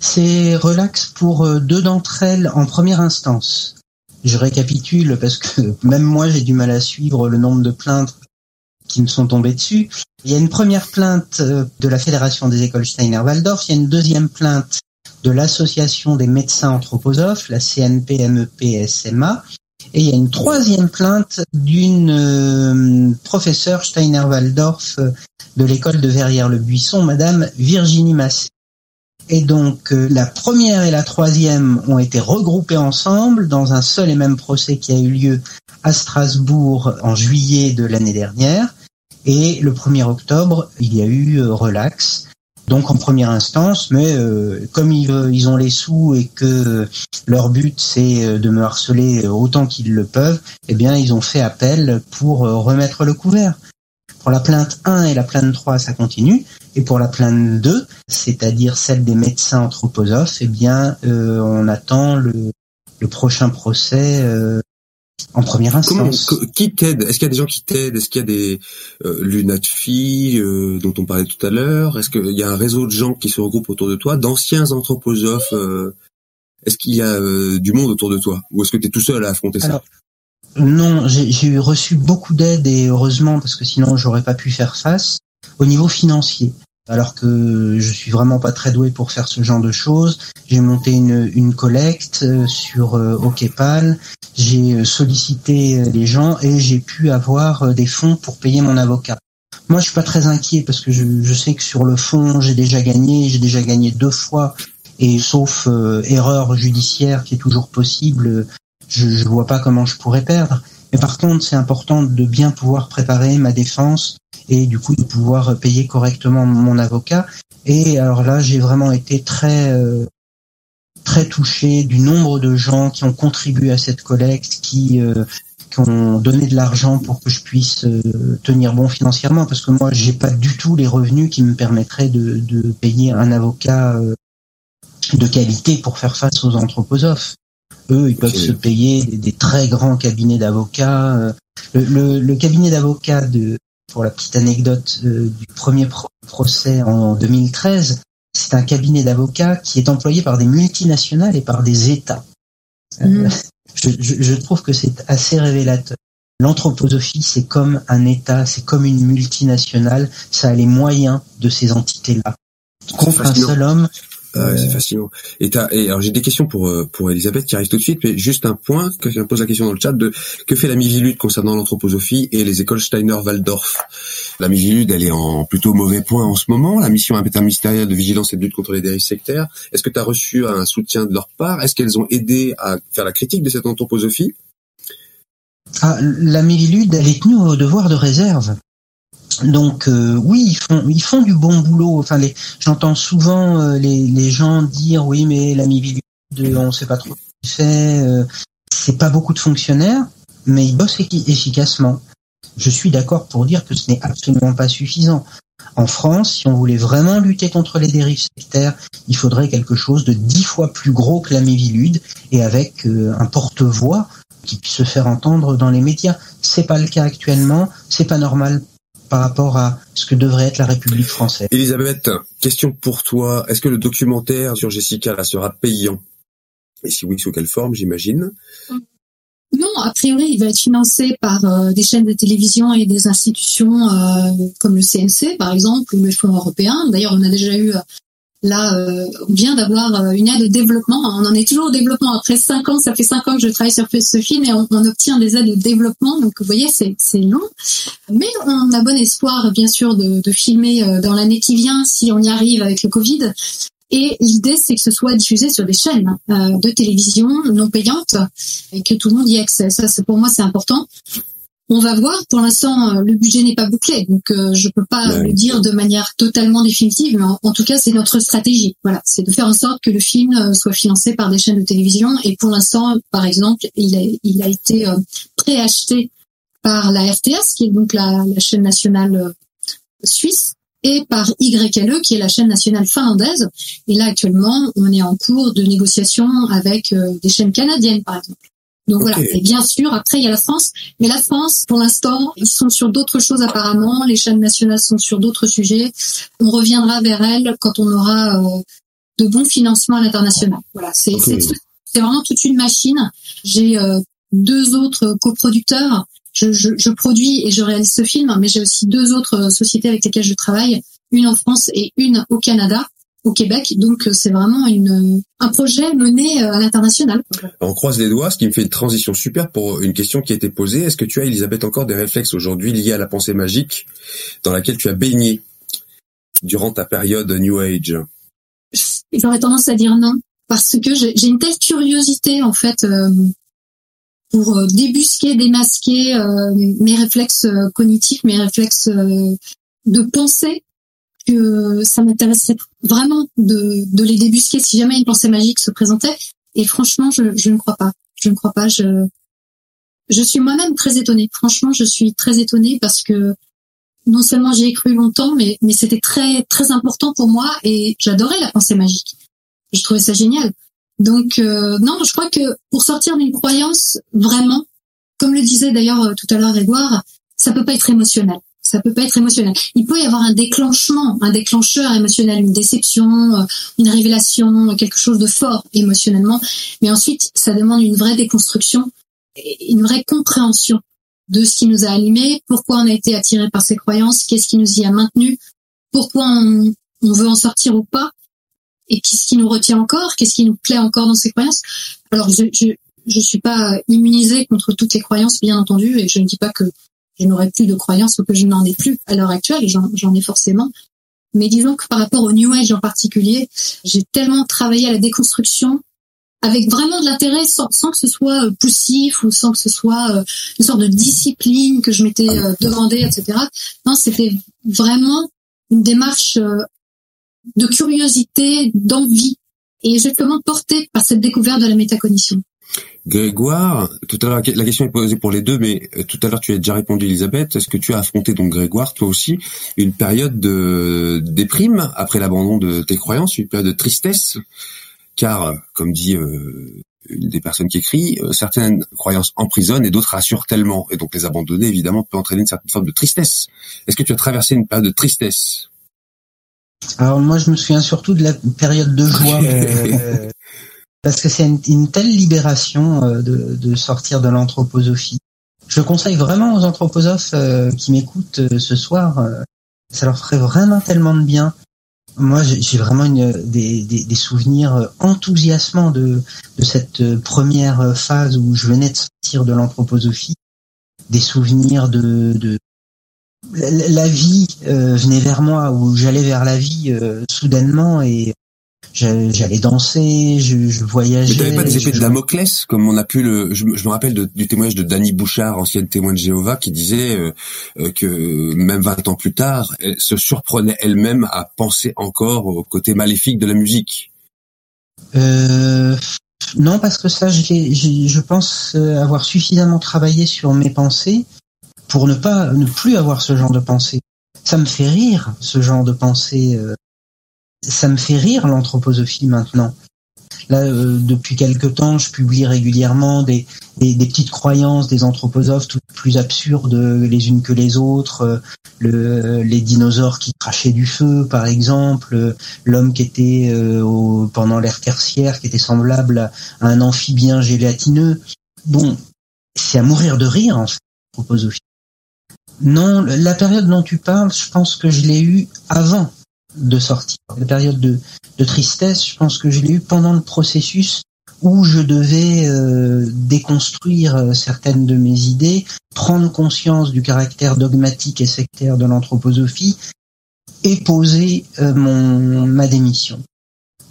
C'est relax pour deux d'entre elles en première instance. Je récapitule parce que même moi j'ai du mal à suivre le nombre de plaintes qui me sont tombées dessus. Il y a une première plainte de la Fédération des écoles Steiner-Waldorf, il y a une deuxième plainte de l'association des médecins anthroposophes, la CNPMEPSMA, et il y a une troisième plainte d'une euh, professeure Steiner-Waldorf euh, de l'école de Verrières-le-Buisson, Madame Virginie Massé. Et donc euh, la première et la troisième ont été regroupées ensemble dans un seul et même procès qui a eu lieu à Strasbourg en juillet de l'année dernière. Et le 1er octobre, il y a eu relax donc en première instance, mais euh, comme ils, ils, ont les sous et que leur but c'est euh, de me harceler autant qu'ils le peuvent, eh bien ils ont fait appel pour euh, remettre le couvert. Pour la plainte 1 et la plainte 3, ça continue. Et pour la plainte 2, c'est-à-dire celle des médecins anthroposophes, eh bien on attend le prochain procès en première instance. qui t'aide? Est-ce qu'il y a des gens qui t'aident? Est-ce qu'il y a des euh, lunettes filles euh, dont on parlait tout à l'heure? Est-ce qu'il y a un réseau de gens qui se regroupent autour de toi, d'anciens anthroposophes euh, Est-ce qu'il y a euh, du monde autour de toi? Ou est-ce que tu es tout seul à affronter ça? Non, j'ai reçu beaucoup d'aide et heureusement parce que sinon j'aurais pas pu faire face. Au niveau financier alors que je suis vraiment pas très doué pour faire ce genre de choses. J'ai monté une, une collecte euh, sur euh, OKPAL, j'ai euh, sollicité les gens et j'ai pu avoir des fonds pour payer mon avocat. Moi, je suis pas très inquiet parce que je, sais que sur le fond, j'ai déjà gagné, j'ai déjà gagné deux fois et sauf erreur judiciaire qui est toujours possible, je, je vois pas comment je pourrais perdre. Mais par contre, c'est important de bien pouvoir préparer ma défense et du coup de pouvoir payer correctement mon avocat. Et alors là, j'ai vraiment été très euh, très touché du nombre de gens qui ont contribué à cette collecte, qui euh, qui ont donné de l'argent pour que je puisse euh, tenir bon financièrement, parce que moi, j'ai pas du tout les revenus qui me permettraient de, de payer un avocat de qualité pour faire face aux anthroposophes. Eux, ils peuvent se payer des, très grands cabinets d'avocats. Le, le, le, cabinet d'avocats de pour la petite anecdote euh, du premier procès en 2013, c'est un cabinet d'avocats qui est employé par des multinationales et par des États. Euh, mm. je, je, trouve que c'est assez révélateur. L'anthroposophie, c'est comme un État, c'est comme une multinationale, ça a les moyens de ces entités-là. Contre un seul homme, ah c'est fascinant. Et, et alors j'ai des questions pour euh, pour Elisabeth qui arrive tout de suite, mais juste un point, quelqu'un pose la question dans le chat de que fait la Mivilude concernant l'anthroposophie et les écoles Steiner-Waldorf? La Mivilude, elle est en plutôt mauvais point en ce moment. La mission interministérielle de vigilance et de lutte contre les dérives sectaires. Est-ce que tu as reçu un soutien de leur part? Est-ce qu'elles ont aidé à faire la critique de cette anthroposophie? Ah, la Mivilude, elle est tenue au devoir de réserve. Donc euh, oui, ils font ils font du bon boulot. Enfin, j'entends souvent euh, les, gens dire oui, mais l'ami de on sait pas trop ce qu'il fait. Euh, c'est pas beaucoup de fonctionnaires, mais ils bossent efficacement. Je suis d'accord pour dire que ce n'est absolument pas suffisant. En France, si on voulait vraiment lutter contre les dérives sectaires, il faudrait quelque chose de dix fois plus gros que la Mivilude et avec un porte-voix qui puisse se faire entendre dans les médias. C'est pas le cas actuellement. C'est pas normal par rapport à ce que devrait être la République française. Elisabeth, question pour toi. Est-ce que le documentaire sur Jessica là, sera payant? Et si oui, sous quelle forme, j'imagine? Non, a priori, il va être financé par euh, des chaînes de télévision et des institutions euh, comme le CNC, par exemple, ou le Fonds européen. D'ailleurs, on a déjà eu Là, euh, on vient d'avoir euh, une aide au développement. On en est toujours au développement. Après cinq ans, ça fait cinq ans que je travaille sur ce film et on, obtient des aides au développement. Donc, vous voyez, c'est long. Mais on a bon espoir, bien sûr, de, filmer euh, dans l'année qui vient, si on y arrive avec le Covid. Et l'idée, c'est que ce soit diffusé sur des chaînes de télévision non payantes et que tout le monde y accès. Ça, pour moi, c'est important. On va voir. Pour l'instant, euh, le budget n'est pas bouclé, donc euh, je peux pas le dire de manière totalement définitive. Mais en, tout cas, c'est notre stratégie. Voilà, c'est de faire en sorte que le film euh, soit financé par des chaînes de télévision. Et pour l'instant, par exemple, il a, il a été préacheté par la RTS, qui est donc la, la chaîne nationale suisse, et par YLE, qui est la chaîne nationale finlandaise. Et là, actuellement, on est en cours de négociation avec des chaînes canadiennes, par exemple. Donc voilà. Et bien sûr, après il y a la France, mais la France, pour l'instant, ils sont sur d'autres choses apparemment. Les chaînes nationales sont sur d'autres sujets. On reviendra vers elles quand on aura euh, de bons financements à l'international. Voilà, c'est vraiment toute une machine. J'ai euh, deux autres coproducteurs. Je, je, je, produis et je réalise ce film, mais j'ai aussi deux autres sociétés avec lesquelles je travaille, une en France et une au Canada au Québec. Donc euh, c'est vraiment une, un projet mené euh, à l'international. On croise les doigts, ce qui me fait une transition super pour une question qui a été posée. Est-ce que tu as, Elisabeth, encore des réflexes aujourd'hui liés à la pensée magique dans laquelle tu as baigné durant ta période New Age? J'aurais tendance à dire non, parce que j'ai une telle curiosité en fait euh, pour débusquer, démasquer mes réflexes cognitifs, mes réflexes de pensée que ça m'intéresserait vraiment de, de les débusquer si jamais une pensée magique se présentait. Et franchement, je, je ne crois pas. Je ne crois pas. Je, je suis moi-même très étonnée. Franchement, je suis très étonnée parce que non seulement j'y ai cru longtemps, mais, mais c'était très, très important pour moi et j'adorais la pensée magique. Je trouvais ça génial. Donc, euh, non, je crois que pour sortir d'une croyance, vraiment, comme le disait d'ailleurs euh, tout à l'heure Edouard, ça peut pas être émotionnel ça peut pas être émotionnel. Il peut y avoir un déclenchement, un déclencheur émotionnel, une déception, euh, une révélation, quelque chose de fort émotionnellement. Mais ensuite, ça demande une vraie déconstruction, une vraie compréhension de ce qui nous a animés, pourquoi on a été attiré par ces croyances, qu'est-ce qui nous y a maintenu, pourquoi on, veut en sortir ou pas, et qu'est-ce qui nous retient encore, qu'est-ce qui nous plaît encore dans ces croyances. Alors, je, je, je suis pas immunisée contre toutes les croyances, bien entendu, et je ne dis pas que je n'aurai plus de croyances ou que je n'en ai plus à l'heure actuelle, j'en ai forcément. Mais disons que par rapport au New Age en particulier, j'ai tellement travaillé à la déconstruction avec vraiment de l'intérêt sans, que ce soit euh, poussif ou sans que ce soit euh, une sorte de discipline que je m'étais euh, demandé, etc. Non, c'était vraiment une démarche de curiosité, d'envie et justement portée par cette découverte de la métacognition. Grégoire, tout à l'heure la question est posée pour les deux, mais euh, tout à l'heure tu as déjà répondu, Elisabeth. Est-ce que tu as affronté donc Grégoire, toi aussi, une période de déprime après l'abandon de tes croyances, une période de tristesse, car comme dit euh, une des personnes qui écrit, euh, certaines croyances emprisonnent et d'autres rassurent tellement, et donc les abandonner évidemment peut entraîner une certaine forme de tristesse. Est-ce que tu as traversé une période de tristesse? Alors moi, je me souviens surtout de la période de joie parce que c'est une, telle libération euh, de, sortir de l'anthroposophie. Je conseille vraiment aux anthroposophes euh, qui m'écoutent euh, ce soir, ça leur ferait vraiment tellement de bien. Moi, j'ai vraiment une, des, souvenirs enthousiasmants de, de cette première phase où je venais de sortir de l'anthroposophie, des souvenirs de, de la, vie venait vers moi, où j'allais vers la vie soudainement et j'allais danser, je, je voyageais. Mais t'avais pas des épées de Damoclès, comme on a pu le. Je, me rappelle du témoignage de Danny Bouchard, ancienne témoin de Jéhovah, qui disait euh, euh, que même 20 ans plus tard, elle se surprenait elle-même à penser encore au côté maléfique de la musique. Euh, non, parce que ça, je, je pense euh, avoir suffisamment travaillé sur mes pensées pour ne pas ne plus avoir ce genre de pensée. Ça me fait rire ce genre de pensée ça me fait rire l'anthroposophie maintenant. Là, euh, depuis quelque temps, je publie régulièrement des, des, petites croyances des anthroposophes toutes plus absurdes les unes que les autres. Euh, le, les dinosaures qui crachaient du feu, par exemple, l'homme qui était euh, au, pendant l'ère tertiaire, qui était semblable à, un amphibien gélatineux. Bon, c'est à mourir de rire en fait, l'anthroposophie. Non, la période dont tu parles, je pense que je l'ai eue avant de sortir. La période de, de tristesse, je pense que je l'ai eue pendant le processus où je devais euh, déconstruire euh, certaines de mes idées, prendre conscience du caractère dogmatique et sectaire de l'anthroposophie et poser euh, mon ma démission.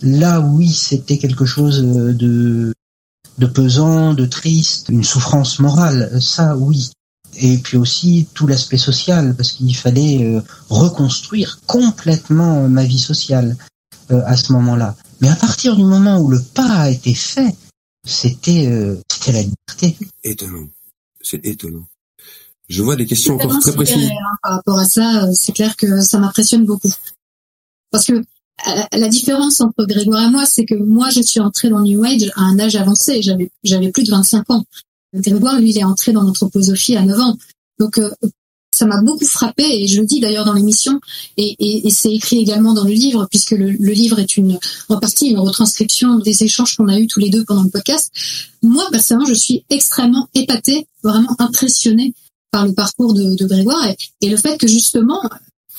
Là, oui, c'était quelque chose de de pesant, de triste, une souffrance morale. Ça, oui. Et puis aussi tout l'aspect social, parce qu'il fallait reconstruire complètement ma vie sociale à ce moment-là. Mais à partir du moment où le pas a été fait, c'était euh, c'était la liberté. Étonnant. C'est étonnant. Je vois des questions encore très précises. Hein, par rapport à ça, euh, c'est clair que ça m'impressionne beaucoup. Parce que euh, la différence entre Grégoire et moi, c'est que moi, je suis entrée dans New Age à un âge avancé. J'avais, j'avais plus de 25 ans. Grégoire, lui, il est entré dans l'anthroposophie à 9 ans. Donc, ça m'a beaucoup frappé et je le dis d'ailleurs dans l'émission et, et, et c'est écrit également dans le livre puisque le, le, livre est une en partie une retranscription des échanges qu'on a eu tous les deux pendant le podcast. Moi personnellement, je suis extrêmement épatée, vraiment impressionnée par le parcours de, de Grégoire et, et, le fait que justement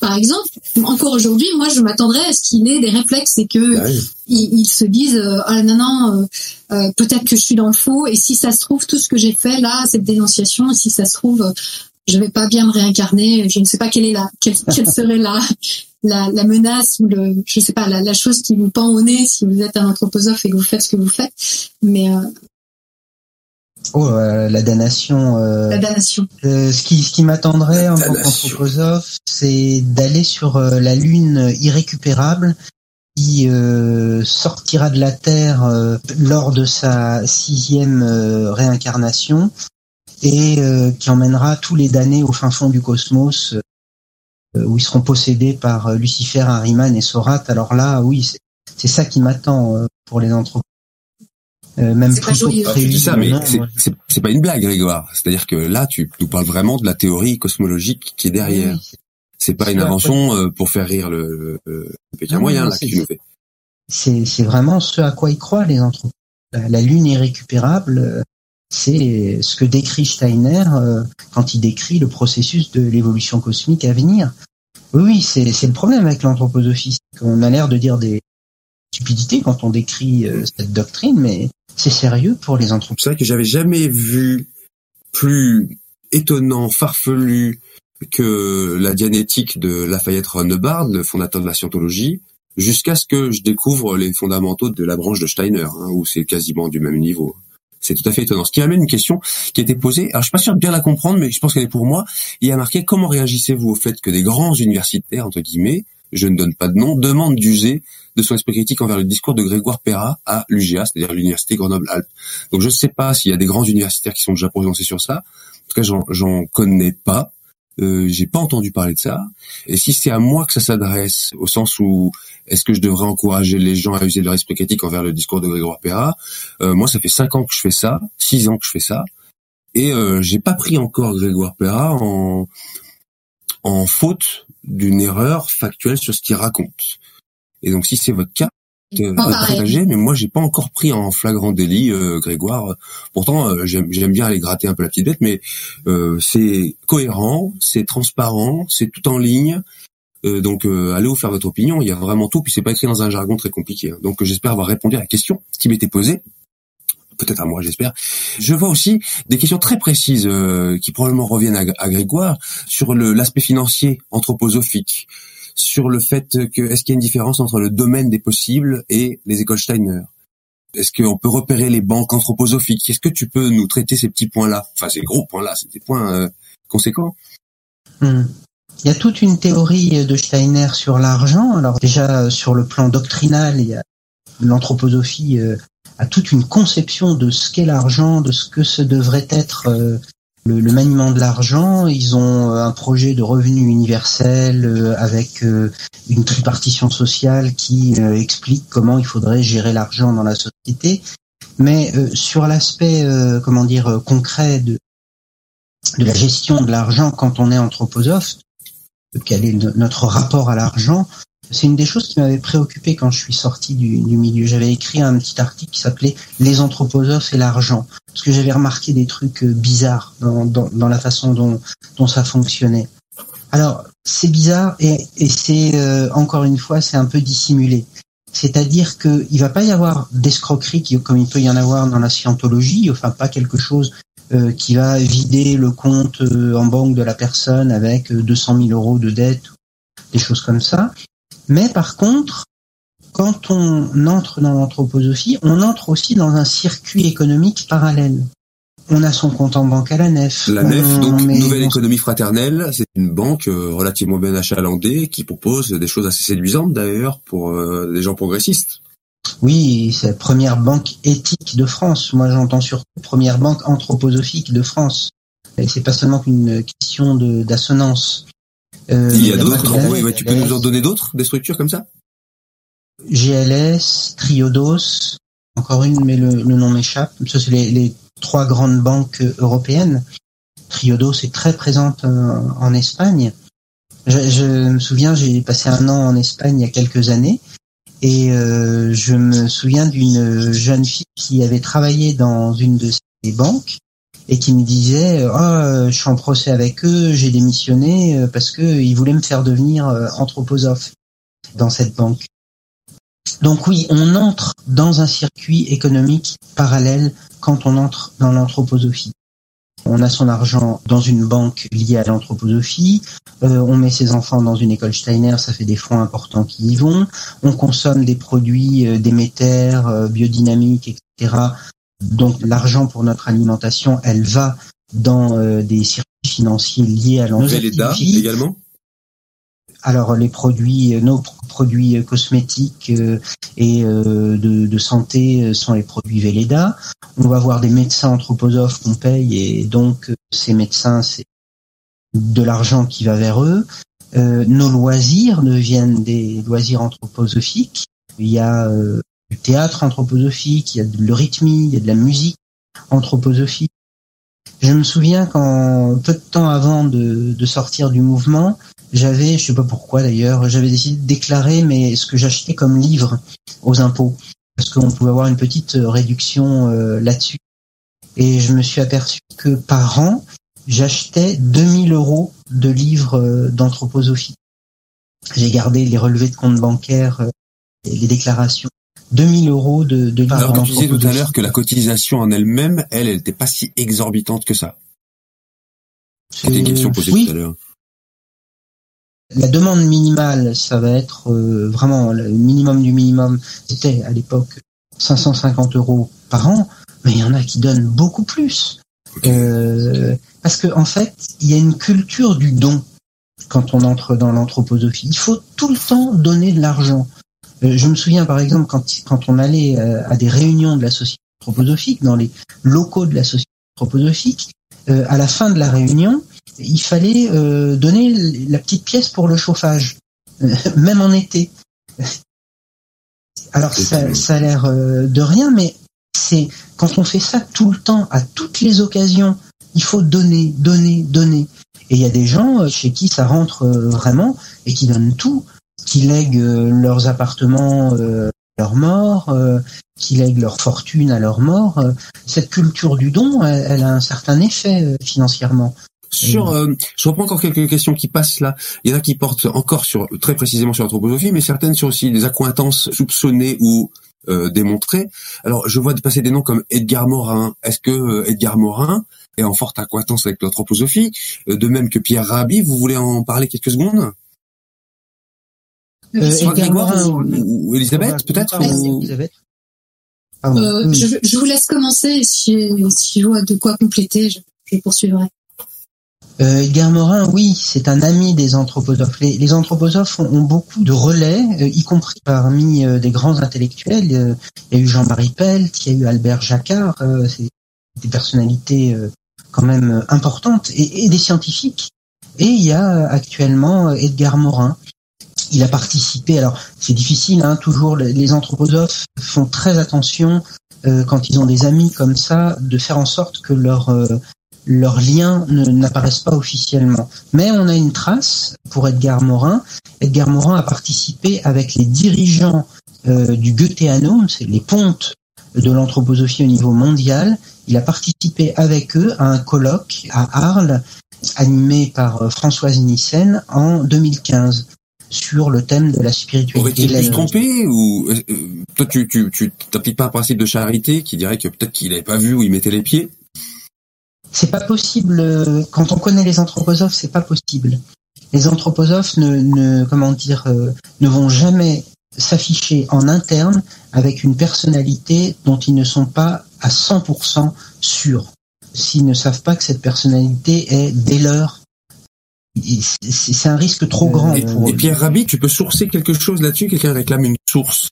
par exemple, encore aujourd'hui, moi, je m'attendrais à ce qu'il ait des réflexes et que ah il, se dise ah non non, euh, euh, peut-être que je suis dans le faux et si ça se trouve tout ce que j'ai fait là, cette dénonciation, si ça se trouve, je vais pas bien me réincarner. Je ne sais pas quelle est la quelle, serait la, la, la menace ou le je sais pas la, la, chose qui vous pend au nez si vous êtes un anthroposophe et que vous faites ce que vous faites. Mais euh, Oh, euh, la damnation. Euh, la damnation. Euh, ce qui, ce qui m'attendrait en tant qu'anthroposophe, c'est d'aller sur la lune irrécupérable qui sortira de la Terre lors de sa sixième réincarnation et euh, qui emmènera tous les damnés au fin fond du cosmos euh, où ils seront possédés par euh, Lucifer, Harriman et Sorat. Alors là, oui, c'est ça qui m'attend pour les anthropologues. Euh, même plus prévu. ça, mais c'est pas une blague, Grégoire. C'est-à-dire que là, tu nous parles vraiment de la théorie cosmologique qui est derrière. c'est pas une invention pour faire rire le, le, Pékin moyen là que tu nous fais. C'est vraiment ce à quoi ils croient les anthropologues. La, la lune irrécupérable, c'est ce que décrit Steiner euh, quand il décrit le processus de l'évolution cosmique à venir. Oui, c'est le problème avec l'anthroposophie, qu'on a l'air de dire des stupidités quand on décrit euh, cette doctrine, mais c'est sérieux pour les anthropologues. C'est vrai que j'avais jamais vu plus étonnant, farfelu que la dianétique de Lafayette Ronebard, le fondateur de la scientologie, jusqu'à ce que je découvre les fondamentaux de la branche de Steiner, hein, où c'est quasiment du même niveau. C'est tout à fait étonnant. Ce qui amène une question qui a été posée. Alors, je suis pas sûr de bien la comprendre, mais je pense qu'elle est pour moi. Il y a marqué comment réagissez-vous au fait que des grands universitaires, entre guillemets, je ne donne pas de nom, demandent d'user de son esprit critique envers le discours de Grégoire Perra à l'UGA, c'est-à-dire l'université Grenoble-Alpes. Donc, je ne sais pas s'il y a des grands universitaires qui sont déjà prononcés sur ça. En tout cas, j'en connais pas. Euh, j'ai pas entendu parler de ça. Et si c'est à moi que ça s'adresse, au sens où est-ce que je devrais encourager les gens à user leur esprit critique envers le discours de Grégoire Perra euh, Moi, ça fait cinq ans que je fais ça, six ans que je fais ça, et euh, j'ai pas pris encore Grégoire Perra en en faute d'une erreur factuelle sur ce qu'il raconte. Et donc, si c'est votre cas, partagé, mais moi j'ai pas encore pris en flagrant délit euh, Grégoire. Pourtant euh, j'aime bien aller gratter un peu la petite bête, mais euh, c'est cohérent, c'est transparent, c'est tout en ligne. donc allez vous faire votre opinion, il y a vraiment tout, puis c'est pas écrit dans un jargon très compliqué. Hein. Donc j'espère avoir répondu à la question qui m'était posée peut-être à moi, j'espère. Je vois aussi des questions très précises qui probablement reviennent à, Grégoire sur l'aspect financier anthroposophique, sur le fait que est-ce qu'il y a une différence entre le domaine des possibles et les écoles Steiner? Est-ce qu'on peut repérer les banques anthroposophiques? Est-ce que tu peux nous traiter ces petits points-là? Enfin, ces gros points-là, c'est des points euh, conséquents. Hmm. Il y a toute une théorie de Steiner sur l'argent. Alors déjà sur le plan doctrinal, il y a l'anthroposophie euh, a toute une conception de ce qu'est l'argent, de ce que ce devrait être euh, le, maniement de l'argent. Ils ont euh, un projet de revenu universel avec une tripartition sociale qui explique comment il faudrait gérer l'argent dans la société. Mais sur l'aspect, comment dire, concret de, de la gestion de l'argent quand on est anthroposophe, quel est notre rapport à l'argent C'est une des choses qui m'avait préoccupé quand je suis sorti du, milieu. J'avais écrit un petit article qui s'appelait Les anthroposophes et l'argent, parce que j'avais remarqué des trucs euh, bizarres dans, la façon dont, ça fonctionnait. Alors, c'est bizarre et, c'est euh, encore une fois, c'est un peu dissimulé. C'est-à-dire qu'il ne va pas y avoir d'escroquerie comme il peut y en avoir dans la scientologie, enfin pas quelque chose euh, qui va vider le compte en banque de la personne avec euh, 200 000 euros de dette, des choses comme ça. Mais par contre, quand on entre dans l'anthroposophie, on entre aussi dans un circuit économique parallèle. On a son compte en banque à la nef. La on NEF, donc met- Nouvelle on- Économie Fraternelle, c'est une banque euh, relativement bien achalandée qui propose des choses assez séduisantes d'ailleurs pour euh, des gens progressistes. Oui, c'est la première banque éthique de France. Moi, j'entends surtout première banque anthroposophique de France. Et c'est pas seulement qu'une question de d'assonance. Euh, Il y a d'autres, ouais, tu peux nous en donner d'autres, des structures comme ça? GLS, Triodos, encore une, mais le, le nom m'échappe. Ça, c'est les, les trois grandes banques européennes. Triodos est très présente euh, en Espagne. Je, je me souviens, j'ai passé un an en Espagne il y a quelques années et euh, je me souviens d'une jeune fille qui avait travaillé dans une de ces banques et qui me disait ah je suis en procès avec eux j'ai démissionné euh, parce que ils voulaient me faire devenir anthroposophe dans cette banque donc oui on entre dans un circuit économique parallèle quand on entre dans l'anthroposophie on a son argent dans une banque liée à l'anthroposophie, euh, on met ses enfants dans une école Steiner, ça fait des fonds importants qui y vont, on consomme des produits euh, d'émetteurs, euh, biodynamiques, etc. Donc l'argent pour notre alimentation, elle va dans euh, des circuits financiers liés à Véleda l'anthroposophie. également? Alors les produits, euh, nos pro- produits euh, cosmétiques euh, et euh, de, de santé sont les produits Véleda. On va voir des médecins anthroposophes qu'on paye et donc ces médecins, c'est de l'argent qui va vers eux. Euh, nos loisirs deviennent des loisirs anthroposophiques. Il y a euh, du théâtre anthroposophique, il y a de l'eurythmie, il y a de la musique anthroposophique. Je me souviens quand peu de temps avant de, de sortir du mouvement, j'avais, je sais pas pourquoi d'ailleurs, j'avais décidé de déclarer mais ce que j'achetais comme livre aux impôts parce qu'on pouvait avoir une petite euh, réduction euh, là-dessus. Et je me suis aperçu que par an, j'achetais 2000 euros de livres euh, d'anthroposophie. J'ai gardé les relevés de compte bancaire, euh, les déclarations. 2000 euros de, de Alors quand tu disais tout à l'heure que la cotisation en elle-même, elle, elle n'était pas si exorbitante que ça. C'était une Euh, question posée oui, tout à l'heure. La demande minimale, ça va être euh, vraiment le minimum du minimum. C'était à l'époque 550 euros par an, mais il y en a qui donnent beaucoup plus. Euh, parce que en fait, il y a une culture du don quand on entre dans l'anthroposophie. Il faut tout le temps donner de l'argent. Euh, je me souviens par exemple quand, quand on allait euh, à des réunions de la société anthroposophique, dans les locaux de la société anthroposophique, euh, à la fin de la réunion, il fallait donner la petite pièce pour le chauffage, même en été. Alors ça, ça a l'air de rien, mais c'est quand on fait ça tout le temps, à toutes les occasions, il faut donner, donner, donner. Et il y a des gens chez qui ça rentre vraiment et qui donnent tout, qui lèguent euh, leurs appartements euh, à leur mort, euh, qui lèguent leur fortune à leur mort. Cette culture du don, elle, elle a un certain effet euh, financièrement. Sur, euh, je reprends encore quelques questions qui passent là. Il y en a qui portent encore sur très précisément sur l'anthroposophie, mais certaines sur aussi des accointances soupçonnées ou euh, démontrées. Alors, je vois passer des noms comme Edgar Morin. Est-ce que euh, Edgar Morin est en forte accointance avec l'anthroposophie? Euh, De même que Pierre Rabhi, vous voulez en parler quelques secondes? Grégoire Morin, ou, ou Elisabeth, peut-être ou- Elisabeth. Euh, Oui. je, je vous laisse commencer et si, si je vois de quoi compléter, je, je poursuivrai. Euh, Edgar Morin, oui, c'est un ami des anthroposophes. Les, les anthroposophes ont, ont beaucoup de relais, euh, y compris parmi euh, des grands intellectuels. Euh, Il y a eu Jean-Marie Pelt, il y a eu Albert Jacquard, euh, c'est des personnalités euh, quand même euh, importantes, et, et des scientifiques. Et il y a euh, actuellement euh, Edgar Morin. Il a participé. Alors c'est difficile, hein, toujours. Les anthroposophes font très attention euh, quand ils ont des amis comme ça, de faire en sorte que leur euh, leurs liens n'apparaissent pas officiellement. Mais on a une trace pour Edgar Morin. Edgar Morin a participé avec les dirigeants euh, du Goetheanum, c'est les pontes de l'anthroposophie au niveau mondial. Il a participé avec eux à un colloque à Arles, animé par euh, Françoise Nissen en 2015 sur le thème de la spiritualité. Aurait-il pu se tromper ou euh, toi tu tu tu t'appliques pas un principe de charité qui dirait que peut-être qu'il n'avait pas vu où il mettait les pieds? C'est pas possible. Quand on connaît les anthroposophes, c'est pas possible. Les anthroposophes ne, ne comment dire ne vont jamais s'afficher en interne avec une personnalité dont ils ne sont pas à 100% sûrs. S'ils ne savent pas que cette personnalité est dès lors c'est un risque trop grand. Et, pour et Pierre Rabhi, tu peux sourcer quelque chose là-dessus? Quelqu'un réclame une source.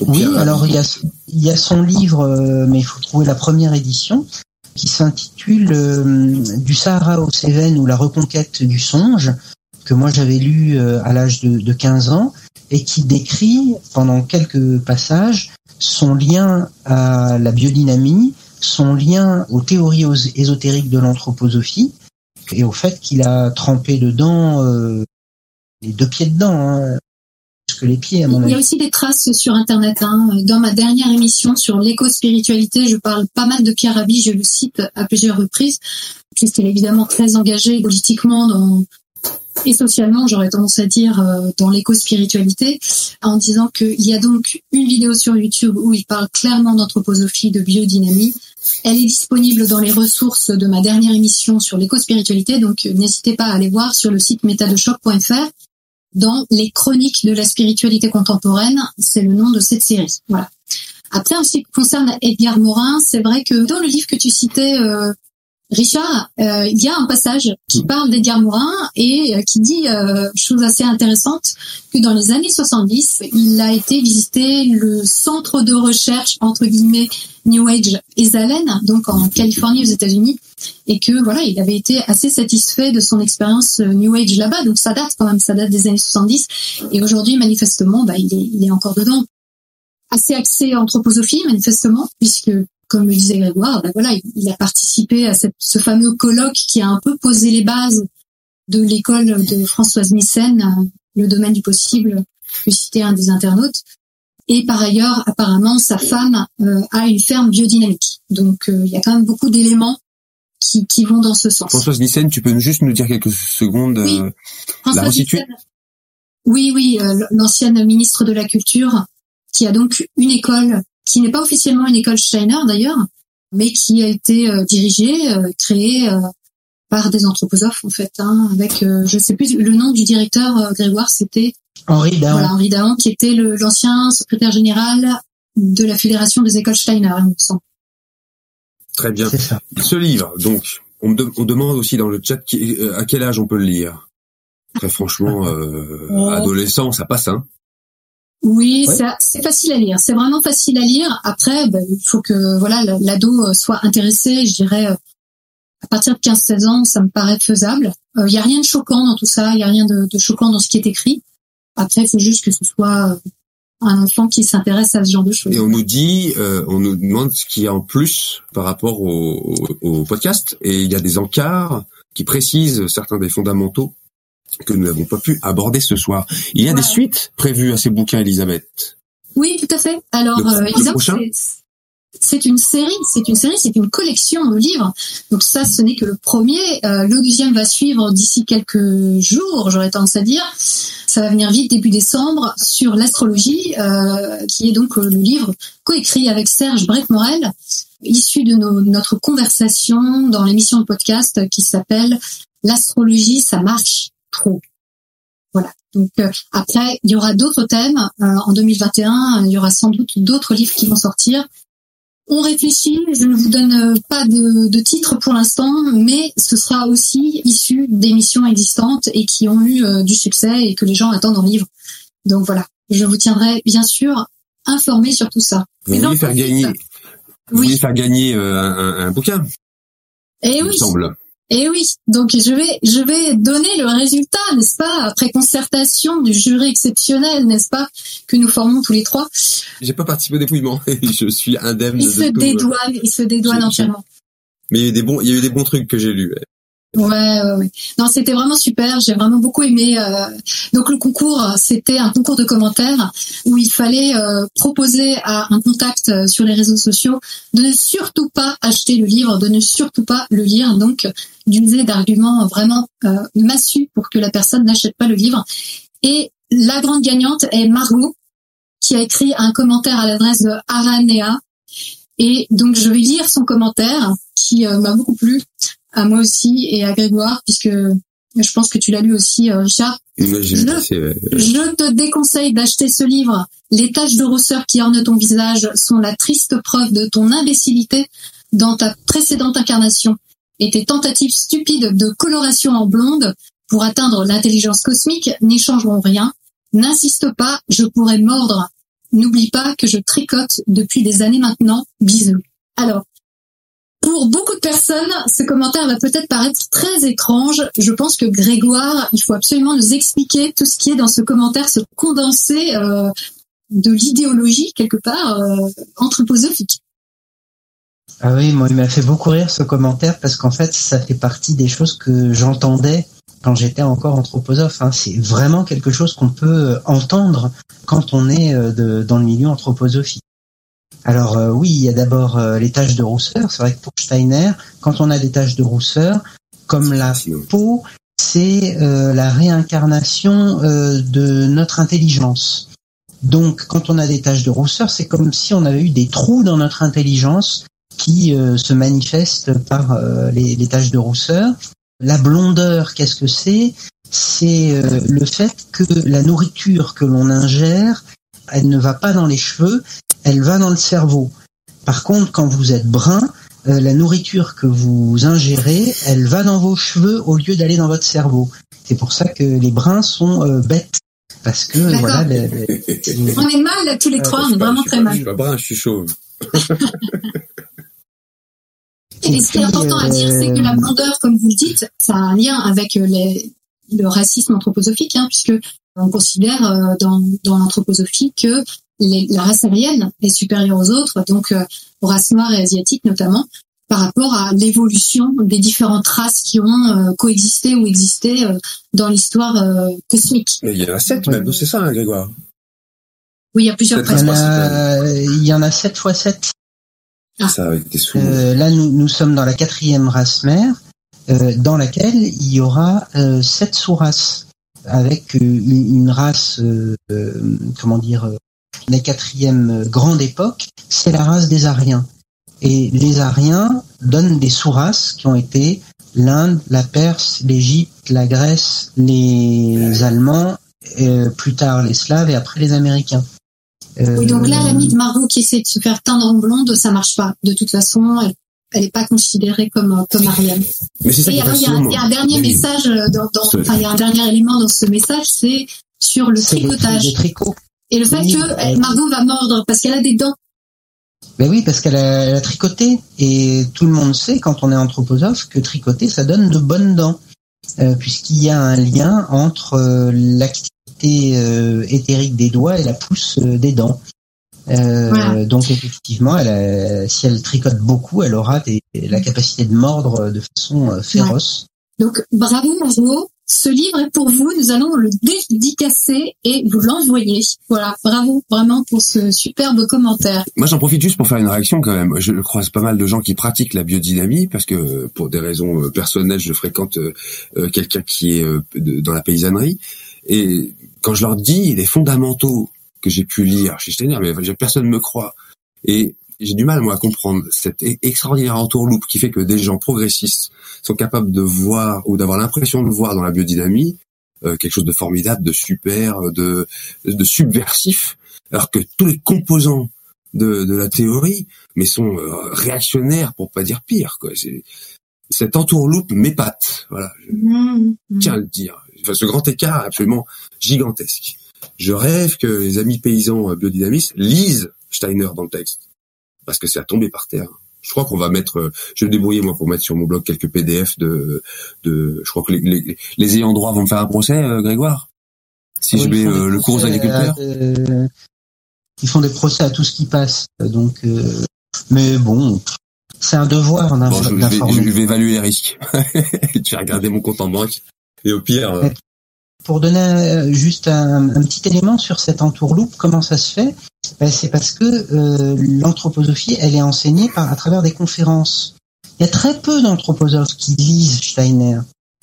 Oui, alors il y, a, il y a son livre, euh, mais il faut trouver la première édition, qui s'intitule euh, Du Sahara au Cévennes ou la reconquête du songe, que moi j'avais lu euh, à l'âge de, de 15 ans, et qui décrit pendant quelques passages son lien à la biodynamie, son lien aux théories ésotériques de l'anthroposophie et au fait qu'il a trempé dedans euh, les deux pieds dedans, hein, que les pieds à mon avis. Il y a aussi des traces sur Internet. Hein. Dans ma dernière émission sur l'éco-spiritualité, je parle pas mal de Pierre Rabhi, je le cite à plusieurs reprises, puisqu'il est évidemment très engagé politiquement dans, et socialement, j'aurais tendance à dire, euh, dans l'éco-spiritualité, en disant qu'il y a donc une vidéo sur YouTube où il parle clairement d'anthroposophie, de biodynamie. Elle est disponible dans les ressources de ma dernière émission sur l'éco-spiritualité, donc euh, n'hésitez pas à aller voir sur le site métadechoc.fr dans les chroniques de la spiritualité contemporaine, c'est le nom de cette série. Voilà. Après, en ce qui concerne Edgar Morin, c'est vrai que dans le livre que tu citais, euh, Richard, euh, il y a un passage qui parle d'Edgar Morin et euh, qui dit euh, chose assez intéressante que dans les années 70, il a été visiter le centre de recherche entre guillemets New Age Esalen, donc en Californie aux États-Unis, et que voilà, il avait été assez satisfait de son expérience New Age là-bas. Donc ça date quand même, ça date des années 70. Et aujourd'hui, manifestement, bah, il est, il est encore dedans assez axé anthroposophie manifestement puisque comme le disait Grégoire, ben voilà, il, a participé à ce fameux colloque qui a un peu posé les bases de l'école de Françoise Nissen, euh, le domaine du possible, que citait un des internautes. Et par ailleurs, apparemment, sa femme euh, a une ferme biodynamique. Donc, euh, il y a quand même beaucoup d'éléments qui, vont dans ce sens. Françoise Nissen, tu peux juste nous dire quelques secondes oui. la Oui, oui, l'ancienne ministre de la Culture, qui a donc une école qui n'est pas officiellement une école Steiner d'ailleurs, mais qui a été euh, dirigée, euh, créée euh, par des anthroposophes en fait, hein, avec je sais plus le nom du directeur Grégoire, c'était Henri Daon. Voilà, Henri Daon, qui était l'ancien secrétaire général de la fédération des écoles Steiner, il me semble. Très bien. Ce livre, donc, on, on, demande aussi dans le chat à quel âge on peut le lire? Très franchement, oh. adolescent, ça passe, hein. Oui, c'est facile à lire. C'est vraiment facile à lire. Après, ben, il faut que voilà l'ado euh, soit intéressé. Je dirais euh, à partir de 15-16 ans, ça me paraît faisable. Il euh, n'y a rien de choquant dans tout ça. Il n'y a rien de, de, choquant dans ce qui est écrit. Après, il faut juste que ce soit un enfant qui s'intéresse à ce genre de choses. Et on nous dit, on nous demande ce qu'il y a en plus par rapport au, au, au podcast. Et il y a des encarts qui précisent certains des fondamentaux que nous n'avons pas pu aborder ce soir. Il y a des suites prévues à ces bouquins, Elisabeth? Oui, tout à fait. Alors, euh, c'est une série, c'est une série, c'est une collection de livres. Donc ça, ce n'est que le premier. Euh, le deuxième va suivre d'ici quelques jours, j'aurais tendance à dire. Ça va venir vite début décembre sur l'astrologie, euh, qui est donc le livre coécrit avec Serge Brett-Morel, issu de notre conversation dans l'émission de podcast qui s'appelle L'astrologie, ça marche trop. Voilà. Donc euh, après, il y aura d'autres thèmes. Euh, en 2021, il y aura sans doute d'autres livres qui vont sortir. On réfléchit, je ne vous donne euh, pas de, de titre pour l'instant, mais ce sera aussi issu d'émissions existantes et qui ont eu du succès et que les gens attendent en livre. Donc voilà, je vous tiendrai bien sûr informé sur tout ça. Vous voulez faire gagner, vous voulez faire gagner un, un, bouquin? Eh oui. semble. Et oui, donc je vais je vais donner le résultat, n'est-ce pas, après concertation du jury exceptionnel, n'est-ce pas, que nous formons tous les trois. J'ai pas participé au dépouillement, je suis indemne. Il se dédouane, il se dédouane entièrement. Mais il y a eu des bons, il y a eu des bons trucs que j'ai lus. Ouais, ouais. Non, c'était vraiment super. J'ai vraiment beaucoup aimé. Euh... Donc le concours, c'était un concours de commentaires où il fallait euh, proposer à un contact euh, sur les réseaux sociaux de ne surtout pas acheter le livre, de ne surtout pas le lire. Donc d'user d'arguments vraiment massus pour que la personne n'achète pas le livre. Et la grande gagnante est Margot, qui a écrit un commentaire à l'adresse de Aranea. Et donc je vais lire son commentaire qui m'a beaucoup plu à moi aussi et à Grégoire, puisque je pense que tu l'as lu aussi, euh, Richard. Ouais. Je te déconseille d'acheter ce livre. Les taches de rousseur qui ornent ton visage sont la triste preuve de ton imbécilité dans ta précédente incarnation. Et tes tentatives stupides de coloration en blonde pour atteindre l'intelligence cosmique n'y changeront rien. N'insiste pas, je pourrais mordre. N'oublie pas que je tricote depuis des années maintenant. Bisous. Alors, pour beaucoup de personnes, ce commentaire va peut-être paraître très étrange. Je pense que Grégoire, il faut absolument nous expliquer tout ce qui est dans ce commentaire, ce condensé euh, de l'idéologie quelque part euh, anthroposophique. Ah oui, moi, il m'a fait beaucoup rire ce commentaire parce qu'en fait, ça fait partie des choses que j'entendais quand j'étais encore anthroposophe. hein. C'est vraiment quelque chose qu'on peut entendre quand on est euh, de- dans le milieu anthroposophique. Alors euh, oui, il y a d'abord euh, les taches de rousseur. C'est vrai que pour Steiner, quand on a des taches de rousseur, comme la peau, c'est euh, la réincarnation euh, de notre intelligence. Donc, quand on a des taches de rousseur, c'est comme si on avait eu des trous dans notre intelligence qui euh, se manifestent par euh, les, les taches de rousseur. La blondeur, qu'est-ce que c'est? C'est euh, le fait que la nourriture que l'on ingère, elle ne va pas dans les cheveux, elle va dans le cerveau. Par contre, quand vous êtes brun, euh, la nourriture que vous ingérez, elle va dans vos cheveux au lieu d'aller dans votre cerveau. C'est pour ça que les bruns sont euh, bêtes. Parce que voilà, les- les- On est mal là, tous les Euh, trois, Je on est pas- vraiment très pas- mal. Je suis pas brun, je suis chauve. Et ce qui est important à dire, c'est que la blondeur, comme vous le dites, ça a un lien avec euh, les- le racisme anthroposophique, hein, puisque on considère euh, dans, dans l'anthroposophie que les- la race aryenne est supérieure aux autres, donc euh, aux races noires et asiatiques notamment, par rapport à l'évolution des différentes races qui ont euh, coexisté ou existé euh, dans l'histoire euh, cosmique. Mais il y en a sept même, c'est ça, hein, Grégoire. Oui, il y a plusieurs C'est il, y races. en a, il y en a 7 fois 7. Ah. Ça avec des sous. Euh, là, nous, nous sommes dans la quatrième race mère, euh, dans laquelle il y aura euh, sept sous-races, avec euh, une, une race, euh, comment dire, euh, la quatrième grande époque, c'est la race des Ariens. Et les Ariens donnent des sous-races qui ont été l'Inde, la Perse, l'Égypte, la Grèce, les Allemands, euh, plus tard les Slaves et après les Américains. Euh, Oui, donc là, l'amie de Margot qui essaie de se faire teindre en blonde, ça marche pas. De toute façon, elle, elle est pas considérée comme euh, comme Ariane. Mais c'est ça Et alors, il y, a, il y a un dernier Oui. message euh, dans, enfin, il y a un dernier élément dans ce message, c'est sur le tricotage les tricots. Et le fait Oui, que euh, Margot va mordre parce qu'elle a des dents. Ben oui, parce qu'elle a, elle a tricoté. Et tout le monde sait, quand on est anthroposophe, que tricoter, ça donne de bonnes dents. Euh, Puisqu'il y a un lien entre euh, l'activité euh, éthérique des doigts et la pousse des dents. Voilà. Donc effectivement, elle a- si elle tricote beaucoup, elle aura des- la capacité de mordre de façon féroce. Donc bravo Margot, ce livre est pour vous. Nous allons le dédicacer et vous l'envoyer. Voilà, bravo vraiment pour ce superbe commentaire. Moi, j'en profite juste pour faire une réaction quand même. Je croise pas mal de gens qui pratiquent la biodynamie parce que euh, pour des raisons euh, personnelles, je fréquente euh, quelqu'un qui est dans la paysannerie. Et quand je leur dis les fondamentaux que j'ai pu lire chez Steiner, mais personne me croit. Et j'ai du mal moi à comprendre cette e- extraordinaire entourloupe qui fait que des gens progressistes sont capables de voir ou d'avoir l'impression de voir dans la biodynamie euh, quelque chose de formidable, de super, de, de subversif, alors que tous les composants de, de la théorie, mais sont euh, réactionnaires pour pas dire pire. Quoi. C'est, cette entourloupe m'épate. Voilà, je Mmh, mmh. tiens à le dire. Enfin, ce grand écart est absolument gigantesque. Je rêve que les amis paysans euh, biodynamistes lisent Steiner dans le texte, parce que c'est à tomber par terre. Je crois qu'on va mettre, euh, je vais me débrouiller moi pour mettre sur mon blog quelques PDF de, de, je crois que les, les, les ayants droit vont me faire un procès, euh, Grégoire. Si je mets euh, le cours aux agriculteurs. euh, ils font des procès à tout ce qui passe. Donc, euh, mais bon, c'est un devoir Bon, je, vais, je vais évaluer les risques. je vais regarder mon compte en banque. Et au pire, Pour donner euh, juste un, un petit élément sur cette entourloupe, comment ça se fait Ben, C'est parce que euh, l'anthroposophie, elle est enseignée par, à travers des conférences. Il y a très peu d'anthroposophes qui lisent Steiner.